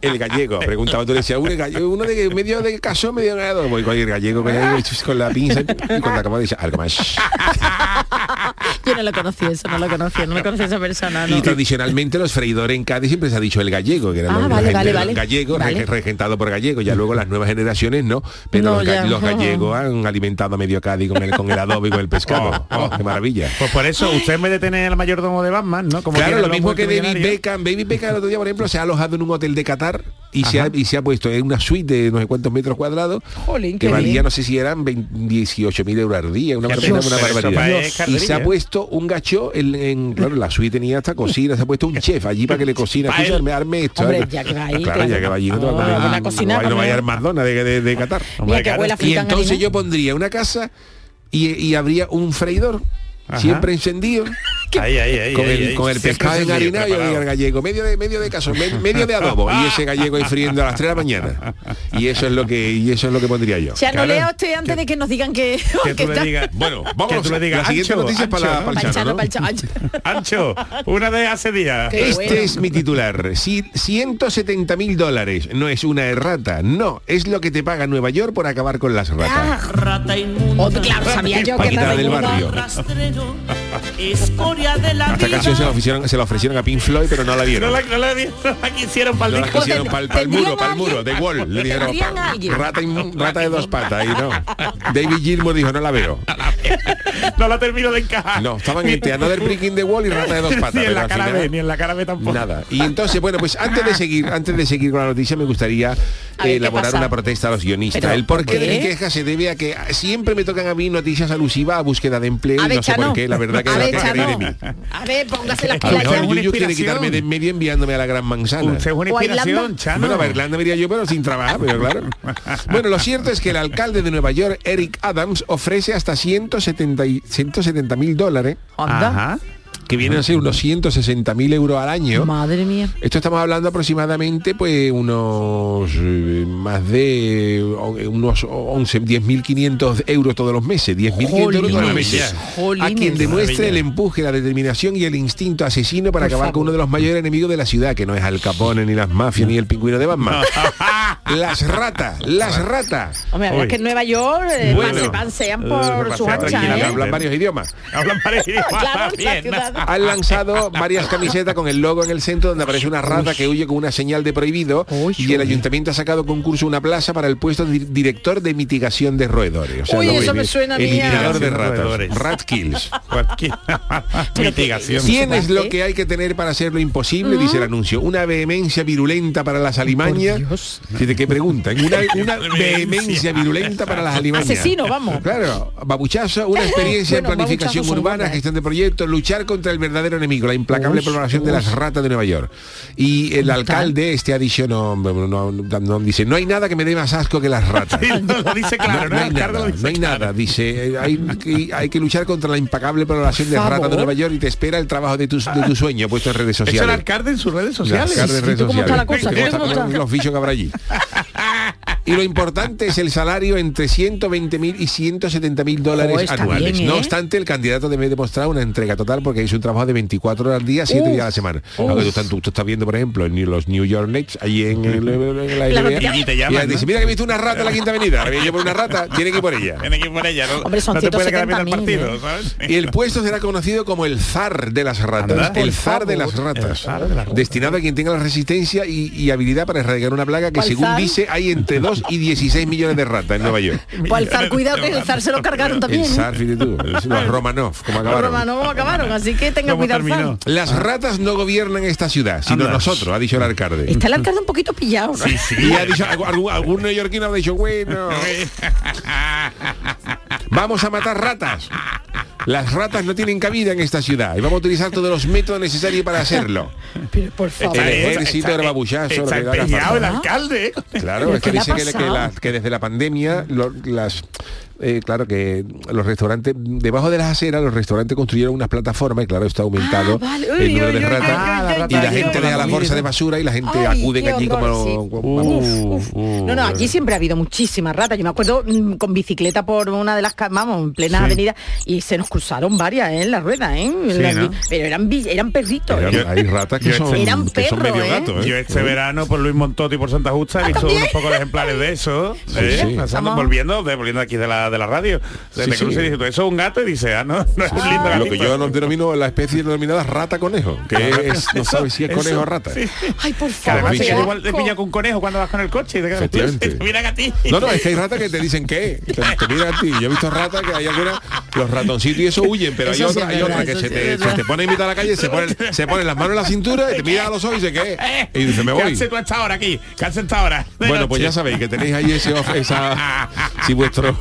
El gallego, preguntaba tú le decías, uno, gallego, uno de medio de caso, medio ganado. Voy con el gallego con la pinza y cuando acababa decía, algo más. Yo no lo conocí eso, no lo conocía, no lo conocía esa persona, no. Y tradicionalmente los freidores en Cádiz siempre se ha dicho el gallego, que era Ah, los, la vale, gente vale, de los vale. gallegos, regentado por gallegos. Ya luego las nuevas generaciones no, pero No, los, ga- ya. los gallegos han alimentado a medio Cádiz con el, con el adobe y con el pescado. Oh, oh. Oh, ¡Qué maravilla! Pues por eso, usted en vez de tener el mayordomo de Batman, ¿no? Como Claro, lo mismo que David. Beckham. David Beckham el otro día, por ejemplo, se ha alojado en un hotel de Qatar y se, ha, y se ha puesto en una suite de no sé cuántos metros cuadrados Jolín, que valía, bien. no sé si eran 18 mil euros al día, una, una barbaridad. Y se ha ¿eh? Puesto un gacho en, en- claro, la suite tenía hasta cocina, se ha puesto un chef allí para que le cocina. Él. arme, esto. Hombre, ¿eh? ya que va ahí, Claro, claro. ya que va allí, no te va a comer. Ah, cocina no, vaya mí. al Madonna de, de, de Qatar. Hombre, abuela Y entonces yo pondría una casa y, y habría un freidor Ajá. siempre encendido Ahí, ahí, ahí. con ahí, el, ahí. con el Siempre pescado encendido, enharinado y el gallego, medio de medio de caso, me- medio de adobo y ese gallego ahí friendo a las 3 de la mañana. Y eso es lo que y eso es lo que pondría yo. Ya no lea usted antes de que nos digan que, Que que tú le está- digas, Bueno, vamos digas, la siguiente ancho, noticia es para, ¿no? pa'l chano. Ancho, una de hace días. Qué Este bueno. es mi titular. Si 170 mil dólares no es una errata, no, es lo que te paga Nueva York por acabar con las ratas. Rata inmunda. Otro, claro, sabía yo que del barrio. Escoria de la Esta vida. canción se la ofrecieron, se la ofrecieron a Pink Floyd, pero no la No vieron. la, no la, no la quisieron para No el la disco. quisieron para el, muro, para el muro, de Wall. Le dijeron, rata, rata de dos patas, y no. David Gilmour dijo, no la veo. no la termino de encajar. No, estaban entre Another Brick in the Wall y rata de dos patas. ni en la cara final- B, ni en la cara B tampoco. Nada. Y entonces, bueno, pues antes de seguir, antes de seguir con la noticia, me gustaría eh, ¿qué elaborar una protesta a los guionistas. Pero, el porqué ¿por de qué? mi queja se debe a que siempre me tocan a mí noticias alusivas a búsqueda de empleo A y no sé por qué, la verdad que a ver, Chano. A póngase las A lo pilas mejor ya. una Yuyu quiere inspiración. quitarme de en medio enviándome a la gran manzana. Usted es una O a inspiración, Irlanda. Chano. Bueno, a Irlanda me iría yo, pero sin trabajar, pero claro. Bueno, lo cierto es que el alcalde de Nueva York, Eric Adams, ofrece hasta 170 mil dólares, Anda. Ajá. Que vienen a ser unos 160 mil euros al año. Madre mía. Esto estamos hablando aproximadamente pues unos eh, más de unos 11, 10.500 euros todos los meses, 10.500 euros todos los meses. Jolines. A quien demuestre el empuje, la determinación y el instinto asesino para Por acabar favor. con uno de los mayores enemigos de la ciudad, que no es Al Capone, ni las mafias, ni el pingüino de Batman. las ratas, las ratas. Hombre, es que en Nueva York eh, Bueno. se pansean Eh, por pasean ¿eh? hablan varios idiomas. Hablan Claro, ciudad. Han lanzado varias camisetas con el logo en el centro donde aparece una rata que huye con una señal de prohibido y el ayuntamiento ha sacado concurso una plaza para el puesto de di- director de mitigación de roedores. O sea, Uy, eso me suena Eliminador de Mitigación de ratas. roedores. Rat kills. Mitigación. Tienes lo que hay que tener para hacer lo imposible, dice el anuncio. Una vehemencia virulenta para las alimañas. Fíjate qué pregunta. Una, una vehemencia virulenta para las alimañas. Asesino, vamos. Claro, babuchazo, una experiencia Bueno, en planificación urbana, buenas, gestión de proyectos, luchar contra el verdadero enemigo, la implacable programación de las ratas de Nueva York. Y el alcalde, este ha dicho, no, no, no, dice, no hay nada que me dé más asco que las ratas. No, lo dice claro, no, hay El nada, no hay nada, dice, hay que, hay que luchar contra la impecable programación de Por ratas de. Nueva York y te espera el trabajo de tu, de tu sueño puesto en redes Eso el sociales. alcalde en sus redes Las sociales. carnes en redes ¿Tú cómo está la sociales. allí. Y lo importante es el salario entre 120.000 y 170.000 dólares Oh, anuales. bien, No ¿eh? obstante, el candidato debe demostrar una entrega total porque es un trabajo de 24 horas al día, 7 días a la semana. Aunque tú, estás- tú- tú estás viendo, por ejemplo, en los New York Knicks, allí en, el- en la La NBA. Y te mira que he visto una rata en la quinta avenida. Ahora yo por una rata, tiene que ir por ella. Tiene que ir por ella, ¿no? Hombre, son no te puede quedar 170.000, viendo el partido, ¿eh? ¿sabes? Y el puesto será conocido como el zar de las ratas. El zar de las ratas. Destinado a quien tenga la resistencia y, y habilidad para erradicar una plaga que ¿Cuál según zar? dice hay entre 2 y 16 millones de ratas en Nueva York. Pues el zar, cuidado que el zar se lo cargaron también. El ¿eh? zar, fíjate tú, es los Romanov, como Los acabaron. romanos acabaron, así que tenga ¿Cómo cuidado. zar. Las ratas no gobiernan esta ciudad, sino nosotros, ha dicho el alcalde. Está el alcalde un poquito pillado. ¿no? Y ha dicho, algún, algún neoyorquino ha dicho, bueno, vamos a matar ratas. Las ratas no tienen cabida en esta ciudad y vamos a utilizar todos los métodos necesarios para hacerlo. Pero por favor. El ejército, el babuchazo, lo Está que haga empeñado el alcalde. Claro, ¿Pero es que dice que, que pasado? la- que desde la pandemia lo- las eh, claro que los restaurantes debajo de las aceras los restaurantes construyeron unas plataformas y claro está aumentado Ah, vale. el número de ratas y la gente deja las bolsas de basura y la gente Ay, qué allí horror, como sí. vamos. Uf, uf. No, no, aquí siempre ha habido muchísimas ratas. Yo me acuerdo mm, con bicicleta por una de las, vamos, en plena Sí. avenida y se nos cruzaron varias ¿eh? en la rueda, ¿eh? En Sí, la- ¿no? Pero eran, eran perritos. Eran- ¿eh? hay ratas que son, Eran que son perros, medio ¿eh? gatos, ¿eh? Yo este verano por Luis Montoto y por Santa Justa he visto también? unos pocos ejemplares de eso, volviendo, de, volviendo aquí de la, de la radio. Se Sí, te cruza sí. y dice, "¿Tú, eso es un gato y dice, ah, no, no es un lindo Lo gatito. que yo no denomino la especie denominada rata conejo, que es, no sabes si es eso, conejo o rata. sí. Ay, por favor. además qué igual asco. pilla con un conejo cuando vas con el coche y te quedas te miran a ti. No, no, es que hay ratas que te dicen que te, te miran a ti. Yo he visto ratas que hay algunas, los ratoncitos y eso huyen, pero hay Eso sí otras, es hay otras que se te, se te ponen en mitad de la calle, se ponen, se ponen las manos en la cintura y te miran a los ojos y dice ¿qué? Y dice, me ¿Qué voy. haces tú a esta hora aquí? ¿Qué haces esta hora? Bueno, pues ya sabéis que tenéis ahí ese off- esa si vuestro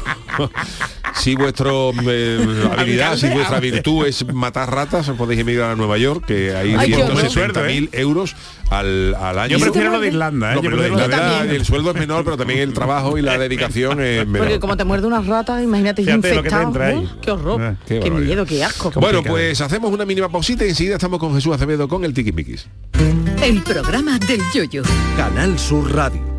si vuestro eh, habilidad, si vuestra virtud es matar ratas, os podéis emigrar a Nueva York, que hay Ay, qué horror. 160.000 euros al, al año. Yo prefiero lo de Irlanda, ¿eh? No, pero prefiero de Irlanda, el sueldo es menor, pero también el trabajo y la dedicación es menor. Porque como te muerde una rata, imagínate Fíjate lo que te infectado. Uh, qué horror. Ah, qué miedo, qué asco. Bueno, pues hacemos una mínima pausita y enseguida estamos con Jesús Acevedo con el Tiquismiquis. El programa del yoyo. Canal Sur Radio.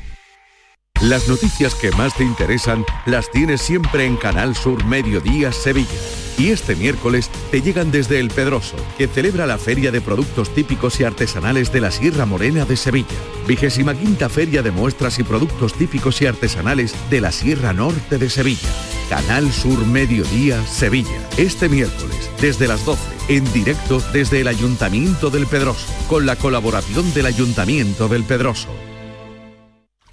Las noticias que más te interesan las tienes siempre en Canal Sur Mediodía Sevilla. Y este miércoles te llegan desde El Pedroso, que celebra la Feria de Productos Típicos y Artesanales de la Sierra Morena de Sevilla. Vigésima quinta Feria de Muestras y Productos Típicos y Artesanales de la Sierra Norte de Sevilla. Canal Sur Mediodía Sevilla. Este miércoles, desde las 12, en directo desde el Ayuntamiento del Pedroso, con la colaboración del Ayuntamiento del Pedroso.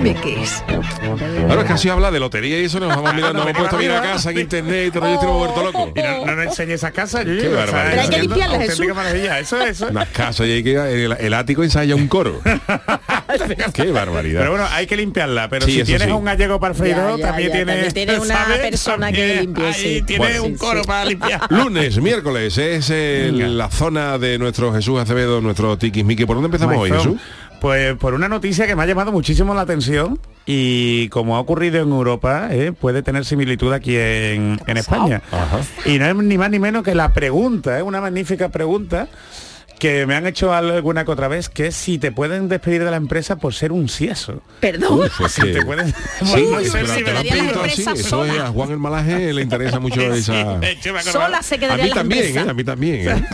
Tiquismiquis. Ahora casi habla de lotería y eso nos vamos mirando, nos hemos puesto a mirar a casa en internet y todo, yo estoy vuelto loco. Y no, no nos enseñes esa casa, yo Qué barbaridad. Pero hay que limpiarla, Jesús. auténtica maravilla, eso, eso. Unas casas y hay que el, el ático ensaya un coro. Qué barbaridad. Pero bueno, hay que limpiarla, pero Sí, si eso tienes sí. un gallego para el freidor, Ya, ya, también ya, tiene, también tiene una persona que limpie, Ahí sí. Bueno, un coro sí. para limpiar. Lunes, miércoles, es la zona de nuestro Jesús Acevedo, nuestro Tiquismiqui. ¿Por dónde empezamos hoy. Jesús? Pues por una noticia que me ha llamado muchísimo la atención y como ha ocurrido en Europa, ¿eh? puede tener similitud aquí en, en España. Y no es ni más ni menos que la pregunta, ¿eh? una magnífica pregunta que me han hecho alguna que otra vez, que es si te pueden despedir de la empresa por ser un sieso. Perdón. Uf, es Si que- te pueden... Sí, no sé si te la pedido así, eso es, a Juan el Malaje le interesa mucho esa... me acordaba- Sola se A quedaría mí la también, empresa. ¿eh? a mí también. ¿eh?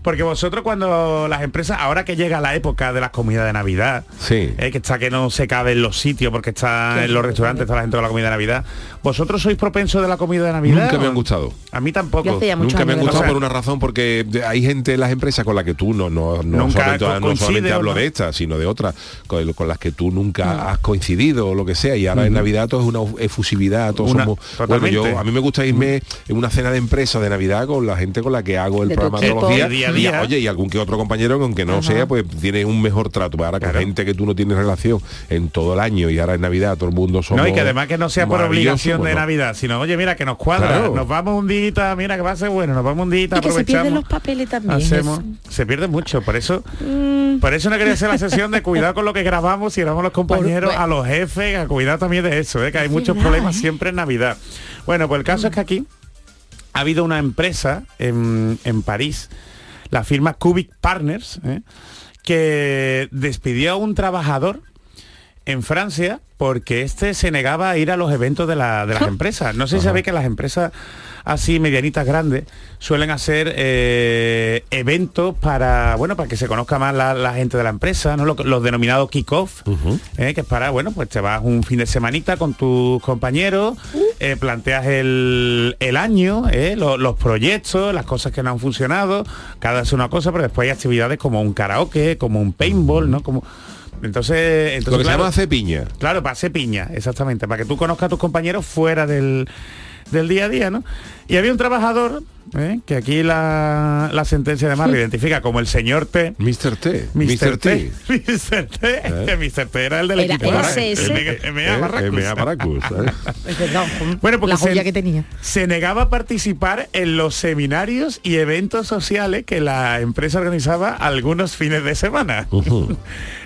Porque vosotros cuando las empresas, ahora que llega la época de las comidas de Navidad, Sí. eh, que está que no se cabe en los sitios porque está en los restaurantes, está la gente con la comida de Navidad, ¿vosotros sois propensos de la comida de Navidad? Nunca me han gustado. A mí tampoco. Nunca me han gustado por una razón, porque hay gente en las empresas con la que tú no, no, no Nunca solamente, co- no solamente hablo de esta, sino de otras, con, con las que tú nunca has coincidido o lo que sea. Y ahora en Navidad todo es una efusividad, todos Una- somos. Bueno, totalmente. yo a mí me gusta irme en una cena de empresa de Navidad con la gente con la que hago el De programa todos los días. Día a Y, oye, y algún que otro compañero, que aunque no sea, pues tiene un mejor trato. Ahora con Claro. gente que tú no tienes relación en todo el año y ahora en Navidad todo el mundo somos. No, y que además que no sea por obligación pues de. Navidad, sino, oye, mira, que nos cuadra, Claro. nos vamos un día, mira, que va a ser bueno, nos vamos un día, que se aprovechamos. pierden los papeles también. Hacemos, se pierde mucho, por eso Mm, por eso no quería hacer la sesión de cuidado con lo que grabamos y grabamos los compañeros, bueno. a los jefes, a cuidar también de eso, ¿eh? que hay Es muchos verdad, problemas ¿eh? siempre en Navidad. Bueno, pues el caso es que aquí ha habido una empresa en, en París, la firma Cubic Partners, ¿eh? que despidió a un trabajador en Francia porque este se negaba a ir a los eventos de, la- de las empresas. No sé si sabéis que las empresas así medianitas grandes suelen hacer eh, eventos para bueno para que se conozca más la, la gente de la empresa, ¿no? Lo- los denominados kick-off, eh, que es para, bueno, pues te vas un fin de semanita con tus compañeros, eh, planteas el, el año, lo- los proyectos, las cosas que no han funcionado, cada vez una cosa, pero después hay actividades como un karaoke, como un paintball, ¿no? Como entonces, entonces Lo que claro, se llama hacer piña. Claro, para hacer piña, exactamente, para que tú conozcas a tus compañeros fuera del, del día a día, ¿no? Y había un trabajador, ¿eh? que aquí la, la sentencia además lo identifica como el señor T. Mr. T. Mr. T. Mr. T. ¿Eh? Mr. T era el del equipo. M.A. Eh, Barracus. ¿eh? Bueno, porque la joya se- que tenía. se negaba a participar en los seminarios y eventos sociales que la empresa organizaba algunos fines de semana.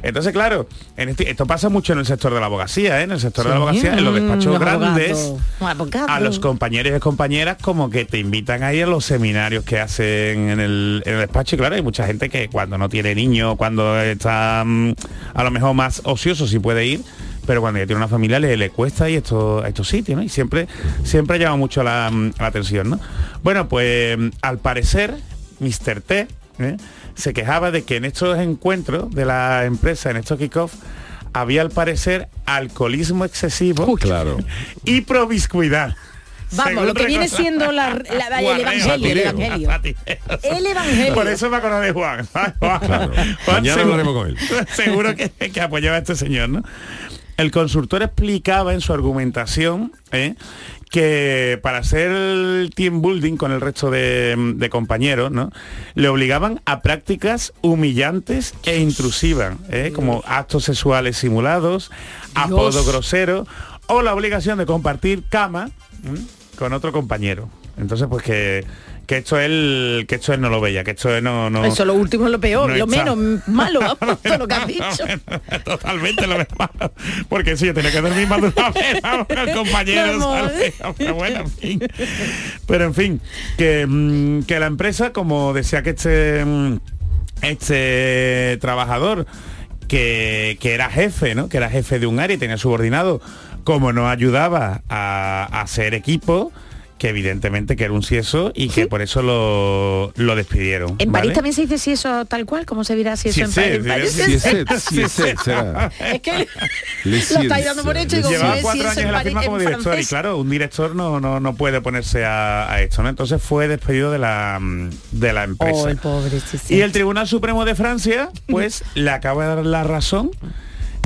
Entonces, claro, en este- esto pasa mucho en el sector de la abogacía, ¿eh? en el sector de la abogacía, en los mm, despachos los grandes, a los compañeros y compañeras como que te invitan ahí a los seminarios que hacen en el, en el despacho. Y claro, hay mucha gente que cuando no tiene niños, cuando está mm, a lo mejor más ocioso, sí puede ir, pero cuando ya tiene una familia le, le cuesta ir a estos, a estos sitios, ¿no? Y siempre, siempre llama mucho la, mm, la atención, ¿no? Bueno, pues mm, al parecer, Mr. T ¿eh? se quejaba de que en estos encuentros de la empresa, en estos kick-off, había al parecer alcoholismo excesivo Claro. y promiscuidad. Vamos, Según lo que viene siendo la, la- el Guarreo, evangelio, el evangelio. El evangelio. Por eso me acuerdo de Juan. Juan, Claro. Juan Mañana seguro- hablaremos con él. Seguro que, que apoyaba a este señor, ¿no? El consultor explicaba en su argumentación ¿eh? que para hacer el team building con el resto de, de compañeros, ¿no? Le obligaban a prácticas humillantes e intrusivas, ¿eh? como actos sexuales simulados, apodo grosero o la obligación de compartir cama. Con otro compañero. Entonces, pues que, que esto él que esto él no lo veía, que esto él no, no Eso lo último es lo peor, no lo está- menos malo, vamos, todo lo que has dicho. Totalmente lo menos malo. Porque sí, yo tenía que dormir más de una vez el compañero. Pero bueno, en fin. Pero en fin, que, mm, que la empresa, como decía que este mm, este trabajador que, que era jefe, ¿no? Que era jefe de un área y tenía subordinado, como no ayudaba a, a hacer equipo, que evidentemente que era un sieso y que por eso lo, lo despidieron. En ¿vale? París también se dice si eso tal cual, ¿cómo se dirá si eso en París? En París. Es que lo estáis dando por hecho y digo, Llevaba cuatro años en la firma como director y claro, un director no, no, no puede ponerse a, a esto, ¿no? Entonces fue despedido de la, de la empresa. Oh, el pobre, sí, sí. Y el Tribunal Supremo de Francia, pues, le acaba de dar la razón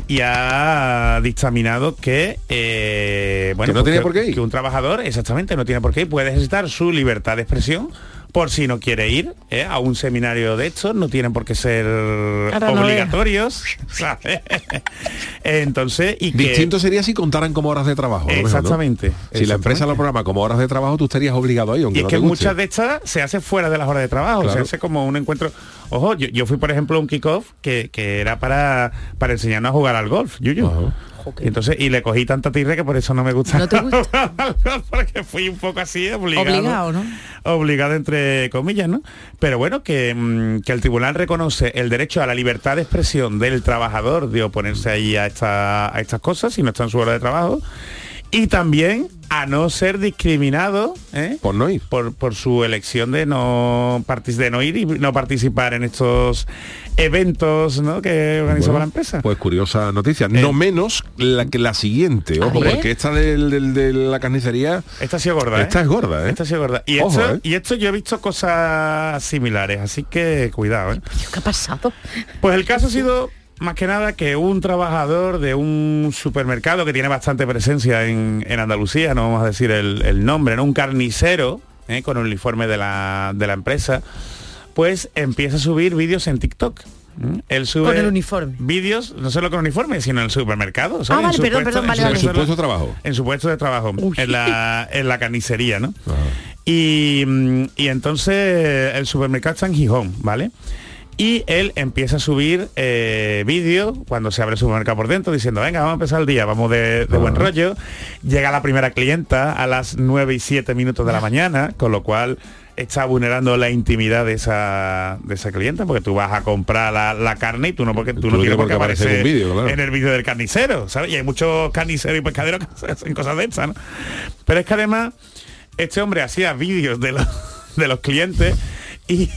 y ha dictaminado que eh, bueno Que no pues que- por qué ir. que un trabajador exactamente no tiene por qué ir puede ejercitar su libertad de expresión por si no quiere ir ¿eh? a un seminario de estos no tienen por qué ser Ahora no obligatorios ¿sabes? entonces y que Distinto sería si contaran como horas de trabajo. a lo mejor, ¿no? Exactamente, Si la empresa lo programa como horas de trabajo, tú estarías obligado ahí, aunque Y es no que muchas de estas se hace fuera de las horas de trabajo, se hace como un encuentro. Ojo, yo, yo fui por ejemplo a un kickoff que, que era para, para enseñarnos a jugar al golf, Yuyu. Y entonces, y le cogí tanta tirre que por eso no me gusta. ¿No te gusta? porque fui un poco así obligado. Obligado, ¿no? Obligado entre comillas, ¿no? Pero bueno, que, mm, que el tribunal reconoce el derecho a la libertad de expresión del trabajador de oponerse ahí a, esta- a estas cosas si no está en su hora de trabajo. Y también a no ser discriminado ¿eh? por no ir por, por su elección de no de no ir y no participar en estos eventos ¿no? que organizaba Bueno, la empresa Pues curiosa noticia. No menos la que la siguiente, ojo, porque esta del, del- de la carnicería. Esta ha sido gorda, ¿eh? Esta es gorda, ¿eh? Esta ha sido gorda. Y, Ojo, esto, ¿eh? y esto yo he visto cosas similares, así que cuidado, ¿eh? ¿Qué ha pasado? Pues el caso ha sido más que nada que un trabajador de un supermercado que tiene bastante presencia en, en Andalucía, no vamos a decir el, el nombre, ¿no? Un carnicero ¿eh? con el uniforme de la, de la empresa, pues empieza a subir vídeos en TikTok. ¿m? Él sube Con el uniforme. vídeos, no solo con uniforme, sino en el supermercado. ¿sabes? Ah, vale, En su perdón, puesto- perdón, vale, en vale. su En su puesto de trabajo. en su puesto de trabajo, en la, en la carnicería, ¿no? Y, mm, y entonces el supermercado está en Gijón, ¿vale? Y él empieza a subir eh, vídeos cuando se abre el supermercado por dentro diciendo, venga, vamos a empezar el día, vamos de, de buen rollo. Llega la primera clienta a las 9 y 7 minutos de la mañana, con lo cual está vulnerando la intimidad de esa, de esa clienta, porque tú vas a comprar la, la carne y tú no, porque, tú Tú no no tienes tienes por por qué qué aparecer aparecer en un vídeo, claro. en el vídeo del carnicero, ¿sabes? Y hay muchos carniceros y pescaderos que hacen cosas de estas, ¿no? Pero es que además este hombre hacía vídeos de los, de los clientes y,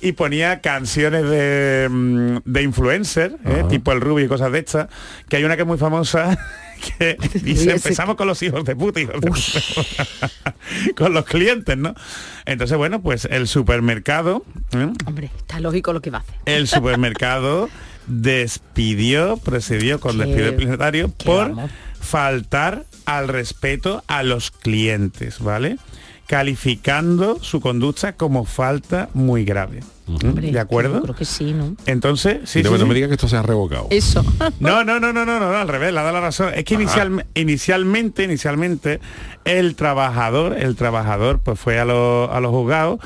y ponía canciones de, mm, de influencer, ¿eh? tipo el Ruby y cosas de estas, que hay una que es muy famosa que dice empezamos con los hijos de puta, hijos de puta". con los clientes, ¿no? Entonces, bueno, pues el supermercado, ¿eh? Hombre, está lógico lo que va a hacer. el supermercado despidió, procedió con despido qué por vamos. faltar al respeto a los clientes, ¿vale? Calificando su conducta como falta muy grave. ¿Mm? Hombre, ¿De acuerdo? yo creo que sí, ¿no? Entonces, sí, Y no, sí, me- no sí. me digas que esto se ha revocado. Eso. No, no, no, no, no, no, al revés, le ha dado la razón. Es que inicial- inicialmente, inicialmente, el trabajador, el trabajador, pues fue a, los- a los juzgados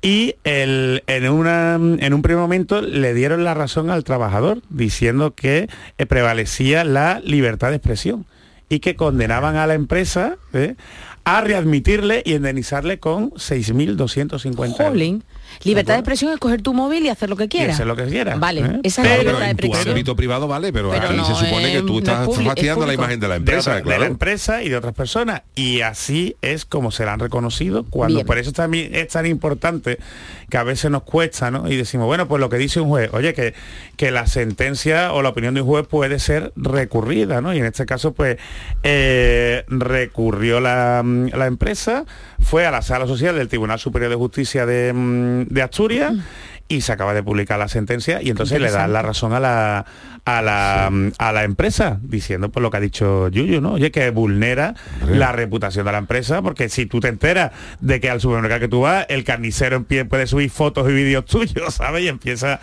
y el- en, una, en un primer momento le dieron la razón al trabajador, diciendo que eh, prevalecía la libertad de expresión y que condenaban a la empresa ¿eh? A readmitirle y indemnizarle con 6.250 euros. Libertad de expresión es coger tu móvil y hacer lo que Y quieras. hacer lo que quieras. Vale, ¿eh? esa es la libertad de en tu expresión. ámbito privado vale, pero, Pero aquí no se supone que tú no estás es fastidiando es la imagen de la de, empresa, de claro. la empresa y de otras personas y así es como se la han reconocido cuando Bien. por eso también es tan importante que a veces nos cuesta ¿no? y decimos bueno pues lo que dice un juez oye que, que la sentencia o la opinión de un juez puede ser recurrida ¿no? y en este caso pues eh, recurrió la, mm, la empresa fue a la sala social del Tribunal Superior de Justicia de, mm, de Asturias y se acaba de publicar la sentencia y entonces le dan la razón a la a la, a la empresa diciendo por lo que ha dicho Yuyu, ¿no? Oye, que vulnera la reputación de la empresa porque si tú te enteras de que al supermercado que tú vas el carnicero empie- puede subir fotos y vídeos tuyos, ¿sabes? Y empieza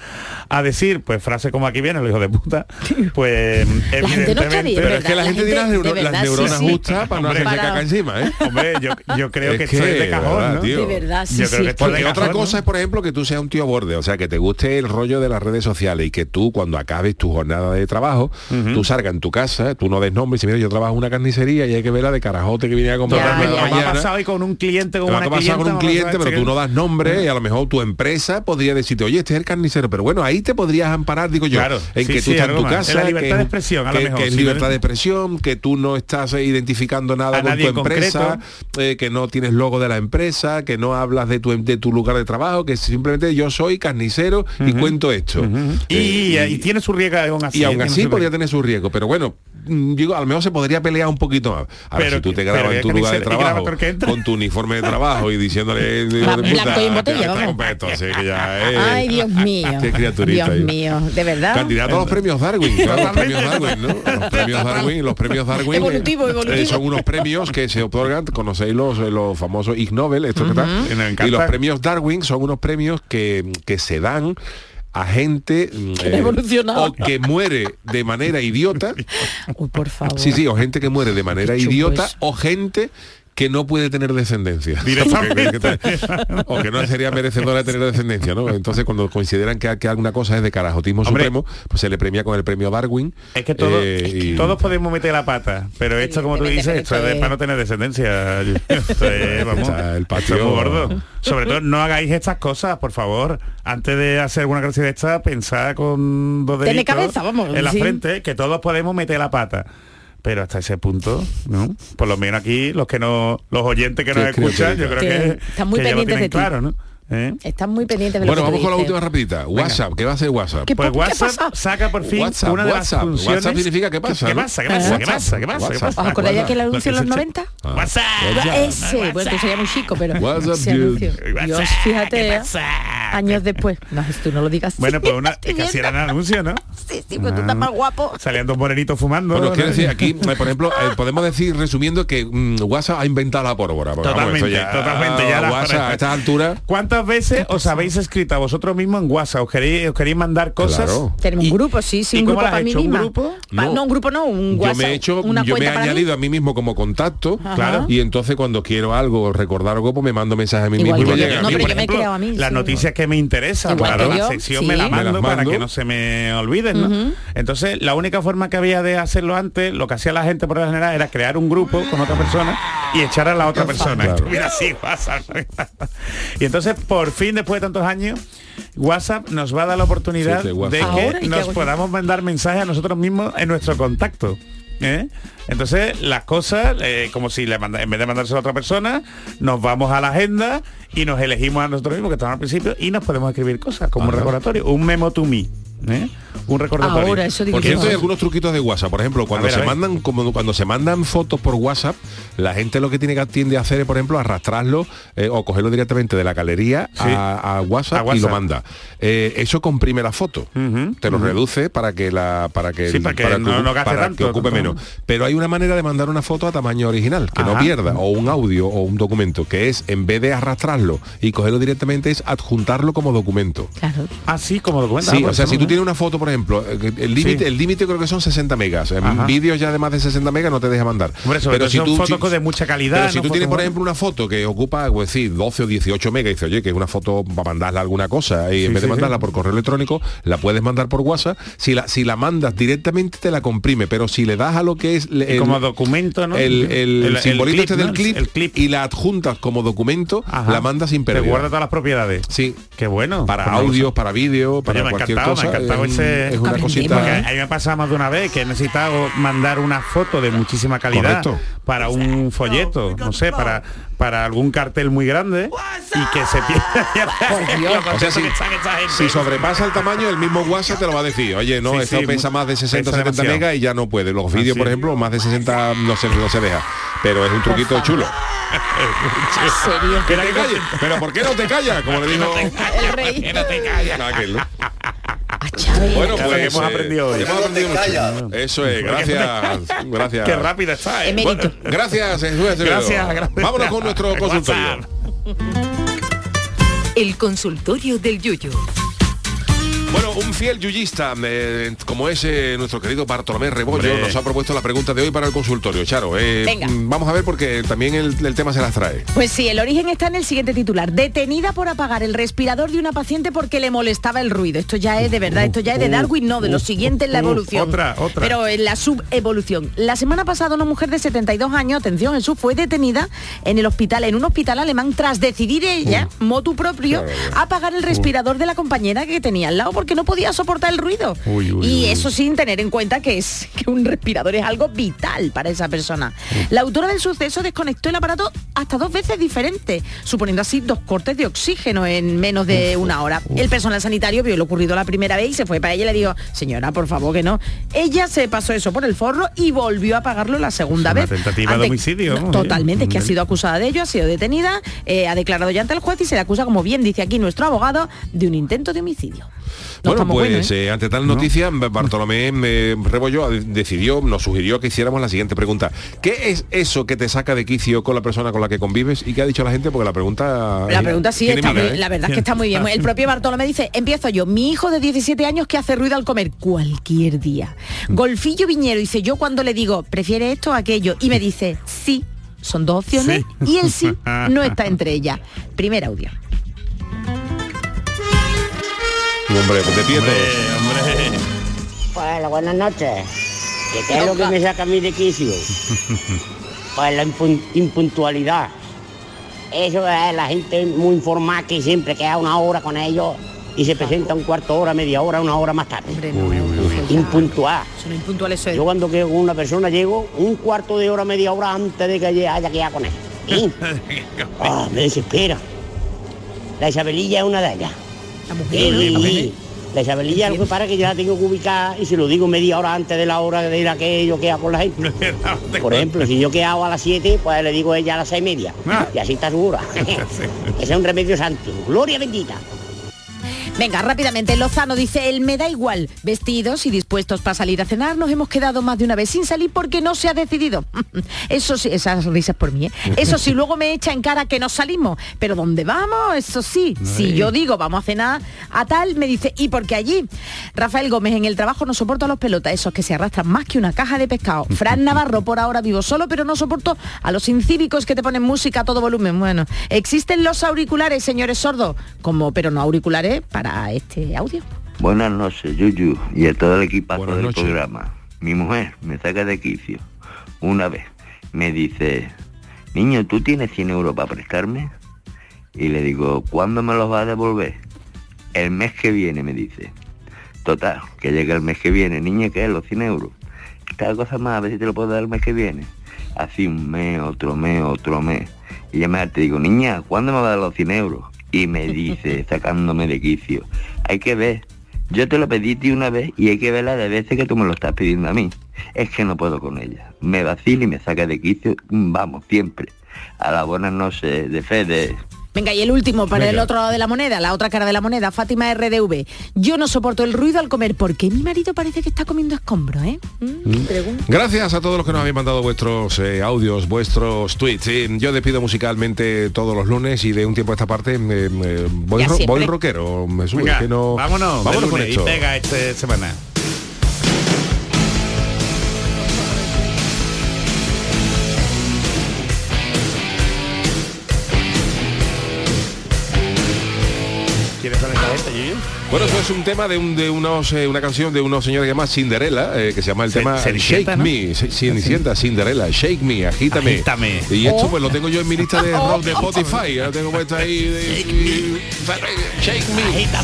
a decir, pues frases como aquí viene el hijo de puta, pues La gente no está evidentemente... bien, Pero es que la, La gente, tiene las, neuro- sí, neuronas sí. justas para no hacerse para- caca encima, ¿eh? Hombre, yo, yo creo Es que, esto es de cajón, ¿verdad, ¿no? tío? De verdad, sí, Yo creo que Porque otra cajón, cosa ¿no? es, por ejemplo, que tú seas un tío borde, o sea, que te guste el rollo de las redes sociales y que tú cuando acabes tu jornada de trabajo, tú salgas en tu casa, tú no des nombre y dices, mira, yo trabajo en una carnicería y hay que verla de carajote que viene a comprar la ha mañana. pasado hoy con un cliente, con una a pasar clienta, con un cliente, ver, pero tú no das nombre y a lo mejor tu empresa podría decirte, oye, este es el carnicero, pero bueno, ahí te podrías amparar, digo yo, Claro, en sí, que sí, tú estás en tu más. casa, En la libertad que, de expresión, a lo que- mejor, que es sí, libertad de expresión, que tú no estás eh, identificando nada A con tu empresa, eh, que no tienes logo de la empresa, que no hablas de tu, de tu lugar de trabajo, que simplemente yo soy carnicero y cuento esto. Y, Eh, y tiene su riesgo aún así. y aún ¿eh? así su podría tener su riesgo, pero bueno, mm, digo, a lo mejor se podría pelear un poquito más. Ahora, Pero si tú que- te grabas en que tu lugar de trabajo con que tu uniforme de trabajo y diciéndole hijo de puta, Blanco y en botella, que que Ay, Dios mío. Qué criaturita Dios mío, de verdad. Candidato a los premios Darwin, claro, los premios Darwin, ¿no? Los premios Darwin, los premios Darwin eh, Evolutivo, eh, evolutivo. son unos premios que se otorgan, conocéis los, los famosos Ig Nobel, que Ujú. están, Y nos encanta. y los premios Darwin son unos premios que, que se dan a gente evolucionado. o que muere de manera idiota Uy, por favor. Sí, sí, o gente que muere de manera idiota o gente que no puede tener descendencia. Que- que o que no sería merecedora de tener descendencia, ¿no? Entonces cuando consideran que, que alguna cosa es de carajotismo Hombre. supremo, pues se le premia con el premio Darwin. Es que todos, eh, y- todos podemos meter la pata, pero esto, como tú dices, esto es para no tener descendencia. Es, vamos, el es patio- muy gordo. Sobre todo, no hagáis estas cosas, por favor. Antes de hacer alguna clase de esta, pensad con dos Tiene deditos cabeza, vamos, en la sí. frente, que todos podemos meter la pata. Pero hasta ese punto, ¿no? Por lo menos aquí, los que no, los oyentes que nos escuchan, yo creo que, Que están muy que ya lo tienen de ti. claro, ¿no? ¿Eh? Están muy pendientes de lo Bueno, que vamos con la última rapidita. WhatsApp, ¿qué va a hacer WhatsApp? ¿Qué Pues po- qué WhatsApp pasa? saca por fin WhatsApp, una de WhatsApp. las funciones. WhatsApp significa ¿qué pasa, ¿Qué no? pasa? ¿Qué pasa? ¿Qué pasa? ¿Qué pasa? ¿Qué pasa? ¿Os acordáis que el Lo anuncio en los se- 90? Ah. WhatsApp. Ese, bueno, tú serías muy chico, pero WhatsApp, anuncio. Dios, fíjate, ¿qué ¿eh? años después. No, tú no lo digas. Bueno, pues una, es que así era el anuncio, ¿no? Sí, sí, pues tú estás más guapo. Salían dos morenitos fumando. Bueno, ¿no? quiero decir, aquí, por ejemplo, eh, podemos decir, resumiendo, que mm, WhatsApp ha inventado la pólvora. Totalmente, totalmente, ya la- WhatsApp a estas alturas... ¿Cuántas veces os habéis escrito a vosotros mismos en WhatsApp? ¿Os queréis, os queréis mandar cosas? Claro. Tenemos un grupo, sí, sí, ¿Y un grupo para mí grupo? Pa- No. no. un grupo no, un yo WhatsApp. me he hecho una yo me he mí. añadido a mí mismo como contacto Claro. y entonces cuando quiero algo recordar algo pues me mando mensajes a mí Igual mismo y me yo. llega a No, mí. pero por yo me he ejemplo, creado a mí, las sí. noticias que me interesan Igual que la yo, sección sí. me la Me mando para que no se me olviden, ¿no? Entonces, la única forma que había de hacerlo antes, lo que hacía la gente por lo general era crear un grupo con otra persona y echar a la otra persona. Claro. Mira, así, WhatsApp. y entonces, por fin, después de tantos años, WhatsApp nos va a dar la oportunidad Sí, de que Ahora, ¿y qué nos podamos mandar mensajes a nosotros mismos en nuestro contacto. ¿eh? Entonces las cosas, eh, como si le manda, en vez de mandárselo a otra persona, nos vamos a la agenda y nos elegimos a nosotros mismos que estamos al principio y nos podemos escribir cosas como un recordatorio, un memo to me, ¿eh? un recordatorio. Ahora, eso digo Por yo. cierto, hay algunos truquitos de WhatsApp. Por ejemplo, cuando ver, se mandan como cuando se mandan fotos por WhatsApp, la gente lo que tiene que tiende a hacer es, por ejemplo, arrastrarlo eh, o cogerlo directamente de la galería Sí. a, a WhatsApp A y lo manda. Eh, eso comprime la foto. Te lo reduce para que la para que, Sí, para que no- no gaste para tanto, que ocupe tanto. menos. Pero hay una manera de mandar una foto a tamaño original, que no pierda, o un audio o un documento, que es en vez de arrastrarlo y cogerlo directamente es adjuntarlo como documento. Claro. Así como documento. Sí, Ah, o sea, si tú tienes una foto, por ejemplo, eh, el límite, Sí. el límite creo que son 60 megas. En vídeos ya de más de 60 megas no te deja mandar. Hombre, sobre todo son fotos si- de mucha calidad, Pero si ¿no? tú tienes, Fotos por ejemplo, una foto que ocupa, pues sí, 12 o 18 megas y dices, oye, que es una foto para mandarla alguna cosa y en vez de mandarla por correo electrónico, la puedes mandar por WhatsApp. Si la, si la mandas directamente te la comprime, pero si le das a lo que es Y como documento, ¿no? el, el, El- el simbolito clip, este del ¿no? clip, El clip. y la adjuntas como documento, Ajá. la mandas sin Te pérdida. guarda todas las propiedades. Sí. Qué bueno. Para Pues audios, para vídeo, para Oye, cualquier cosa. Encantado es, ese- es una cosita. Porque a mí me ha pasado más de una vez que he necesitado mandar una foto de muchísima calidad Correcto. para un folleto, no sé, para para algún cartel muy grande y que se pierda. O sea, si, si sobrepasa el tamaño, el mismo WhatsApp te lo va a decir. Oye, no, Sí, esto sí, pesa más de 60 o pesa 70 demasiado. megas y ya no puede. Los vídeos, por ejemplo, más de 60 no se, no se deja. Pero es un truquito chulo. ¿En serio? Que te calles. Pero ¿por qué no te callas? Como le dijo El rey. aquel, ¿no? A Chávez. Bueno, Ya lo pues hemos eh, aprendido hoy. hemos aprendido mucho. Eso es, gracias. Gracias. Qué rápida está. ¿eh? Emérito. Gracias, Jesús. Gracias, gracias. Vámonos con nuestro consultorio. El consultorio del Yuyu. Bueno, un fiel yuyista, eh, como es eh, nuestro querido Bartolomé Rebollo, Hombre. nos ha propuesto la pregunta de hoy para el consultorio. Charo, eh, Venga. mm, vamos a ver porque también el, el tema se las trae. Pues sí, el origen está en el siguiente titular. Detenida por apagar el respirador de una paciente porque le molestaba el ruido. Esto ya es de verdad, esto ya es de Darwin, no, de lo siguiente en la uf, evolución. otra, otra. Pero en la subevolución. La semana pasada una mujer de 72 años, atención Jesús, fue detenida en el hospital, en un hospital alemán, tras decidir ella, motu propio, apagar el respirador de la compañera que tenía al lado porque no podía soportar el ruido. Uy, uy, y uy. eso sin tener en cuenta que es que un respirador es algo vital para esa persona. La autora del suceso desconectó el aparato hasta dos veces diferentes, suponiendo así dos cortes de oxígeno en menos de una hora. El personal sanitario vio lo ocurrido la primera vez y se fue para ella y le dijo, señora, por favor que no. Ella se pasó eso por el forro y volvió a pagarlo la segunda Una vez. tentativa de homicidio, No, totalmente, es que ha ¿eh? sido acusada de ello, ha sido detenida, eh, ha declarado ya ante el juez y se le acusa, como bien dice aquí nuestro abogado, de un intento de homicidio. No bueno, pues buenos, ¿eh? eh, ante tal noticia, Bartolomé eh, Rebollo decidió, nos sugirió que hiciéramos la siguiente pregunta. ¿Qué es eso que te saca de quicio con la persona con la que convives? ¿Y qué ha dicho la gente? Porque la pregunta... La pregunta sí, está miga, muy- ¿eh? la verdad es que está muy bien. El propio Bartolomé dice, empiezo yo, mi hijo de 17 años que hace ruido al comer cualquier día. Golfillo Viñero dice, yo cuando le digo, ¿prefiere esto o aquello? Y me dice, sí, son dos opciones y el sí no está entre ellas. Primer audio. Hombre, pues de pie todos. Hola, buenas noches. ¿Qué, qué es lo que me saca a mí de quicio? Pues la impun- impuntualidad. Eso es la gente muy informada que siempre queda una hora con ellos y se presenta un cuarto de hora, media hora, una hora más tarde. Impuntual. Son impuntuales. Yo cuando quedo con una persona llego un cuarto de hora, media hora antes de que haya quedado con él. ¿Sí? Ah, me desespera. La Isabelilla es una de ellas. La Sí, La Isabelilla lo que para que ya la tengo que ubicar y se lo digo media hora antes de la hora de ir a que yo queda con la gente. Por ejemplo, si yo quedaba a las 7, pues le digo a ella a las seis y media. Y así está segura. Ese es un remedio santo. Gloria bendita. Venga, rápidamente, Lozano dice, él me da igual, vestidos y dispuestos para salir a cenar, nos hemos quedado más de una vez sin salir porque no se ha decidido. Eso sí, esas risas por mí, ¿eh? Eso sí, luego me echa en cara que no salimos, pero ¿dónde vamos? Eso sí, si yo digo vamos a cenar a tal, me dice, ¿y por qué allí? Rafael Gómez, en el trabajo no soporto a los pelotas, esos que se arrastran más que una caja de pescado. Fran Navarro, por ahora vivo solo, pero no soporto a los incívicos que te ponen música a todo volumen. Bueno, existen los auriculares, señores sordos, como, pero no auriculares para este audio. Buenas noches, Yuyu, y a todo el equipazo del programa. Mi mujer me saca de quicio. Una vez me dice, niño, ¿tú tienes 100 euros para prestarme? Y le digo, ¿cuándo me los vas a devolver? El mes que viene, me dice. Total, que llega el mes que viene, niña, ¿qué es los 100 euros? Cada cosa más, a ver si te lo puedo dar el mes que viene. Así un mes, otro mes, otro mes. Y ya me te digo, niña, ¿cuándo me va a dar los 100 euros? Y me dice, sacándome de quicio, hay que ver. Yo te lo pedí ti una vez y hay que ver la de veces que tú me lo estás pidiendo a mí. Es que no puedo con ella. Me vacila y me saca de quicio, vamos, siempre. A la buena noche de Fede. Venga, y el último, para Venga. el otro lado de la moneda, la otra cara de la moneda, Fátima RDV. Yo no soporto el ruido al comer porque mi marido parece que está comiendo escombros, ¿eh? Mm. Gracias a todos los que nos habéis mandado vuestros eh, audios, vuestros tweets. Sí, yo despido musicalmente todos los lunes y de un tiempo a esta parte eh, eh, voy, ro- siempre. voy rockero. Me sube, Venga, que no... vámonos, vámonos con esto. y pega esta semana. Bueno, eso es un tema de, un, de unos, eh, una canción de unos señores que se llama Cinderella, eh, que se llama el tema Cenicienta, Shake. Me, Cenicienta, Cinderella, Shake Me, agítame. Agítame. Y esto Oh. pues lo tengo yo en mi lista de rock de Spotify, ya lo tengo puesto ahí. de- y- Shake Me. Esto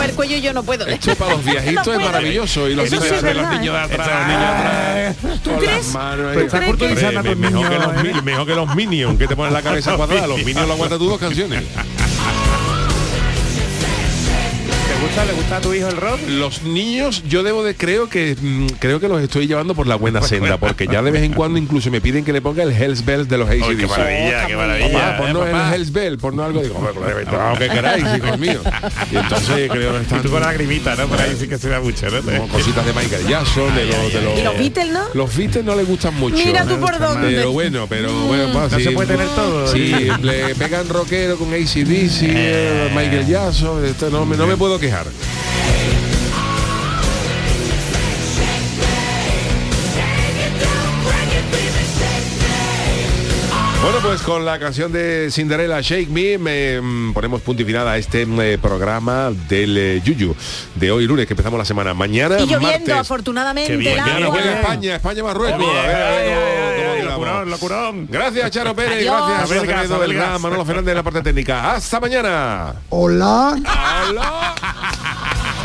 mover cuello y yo no puedo. Esto para los viejitos No es maravilloso y los Eso niños, sí es de los niños de atrás, los niños de atrás, ¿Tú con crees? está a tus mejor, que niños, los, ¿eh? mi- mejor que los Minions que te ponen la cabeza cuadrada, los Minions lo aguantan tú dos canciones. Gusta, ¿Le gusta a tu hijo el rock? Los niños, yo debo de creo que mm, creo que los estoy llevando por la buena senda, porque ya de vez en cuando incluso me piden que le ponga el Hells Bells de los ACDC. qué maravilla, qué maravilla, Papá, eh, ponnos el papá. Hells Bell, ponnos algo, digo, hombre, pues, no, que queráis, hijos míos. Y entonces creo que están Y tú con la lagrimita, ¿no? Por ahí sí que se da mucho, ¿no? como cositas de Michael Jackson, de los, de los, ¿Y los Beatles, no? Los Beatles no les gustan mucho. Mira tú por dónde. Pero bueno, pero bueno, pues, No sí, se puede tener todo. Sí, le pegan rockero con ACDC, eh, Michael Jackson, esto no, me- no me puedo quejar. Bueno, pues con la canción de Cinderella Shake Me me, mm, ponemos punto y final a este mm, eh, programa del eh, Yuyu de hoy lunes que empezamos la semana. Mañana Y lloviendo, martes. afortunadamente, mañana juega España, España Marruecos. Qué bien. A ver, a ver cómo- cómo quedamos. locurón, locurón. Gracias, Charo Pérez, Adiós. gracias, Abel Acevedo, Gas, Abel Belgrán, Gas. Manolo Fernández en la parte técnica. Hasta mañana. Hola. Hola.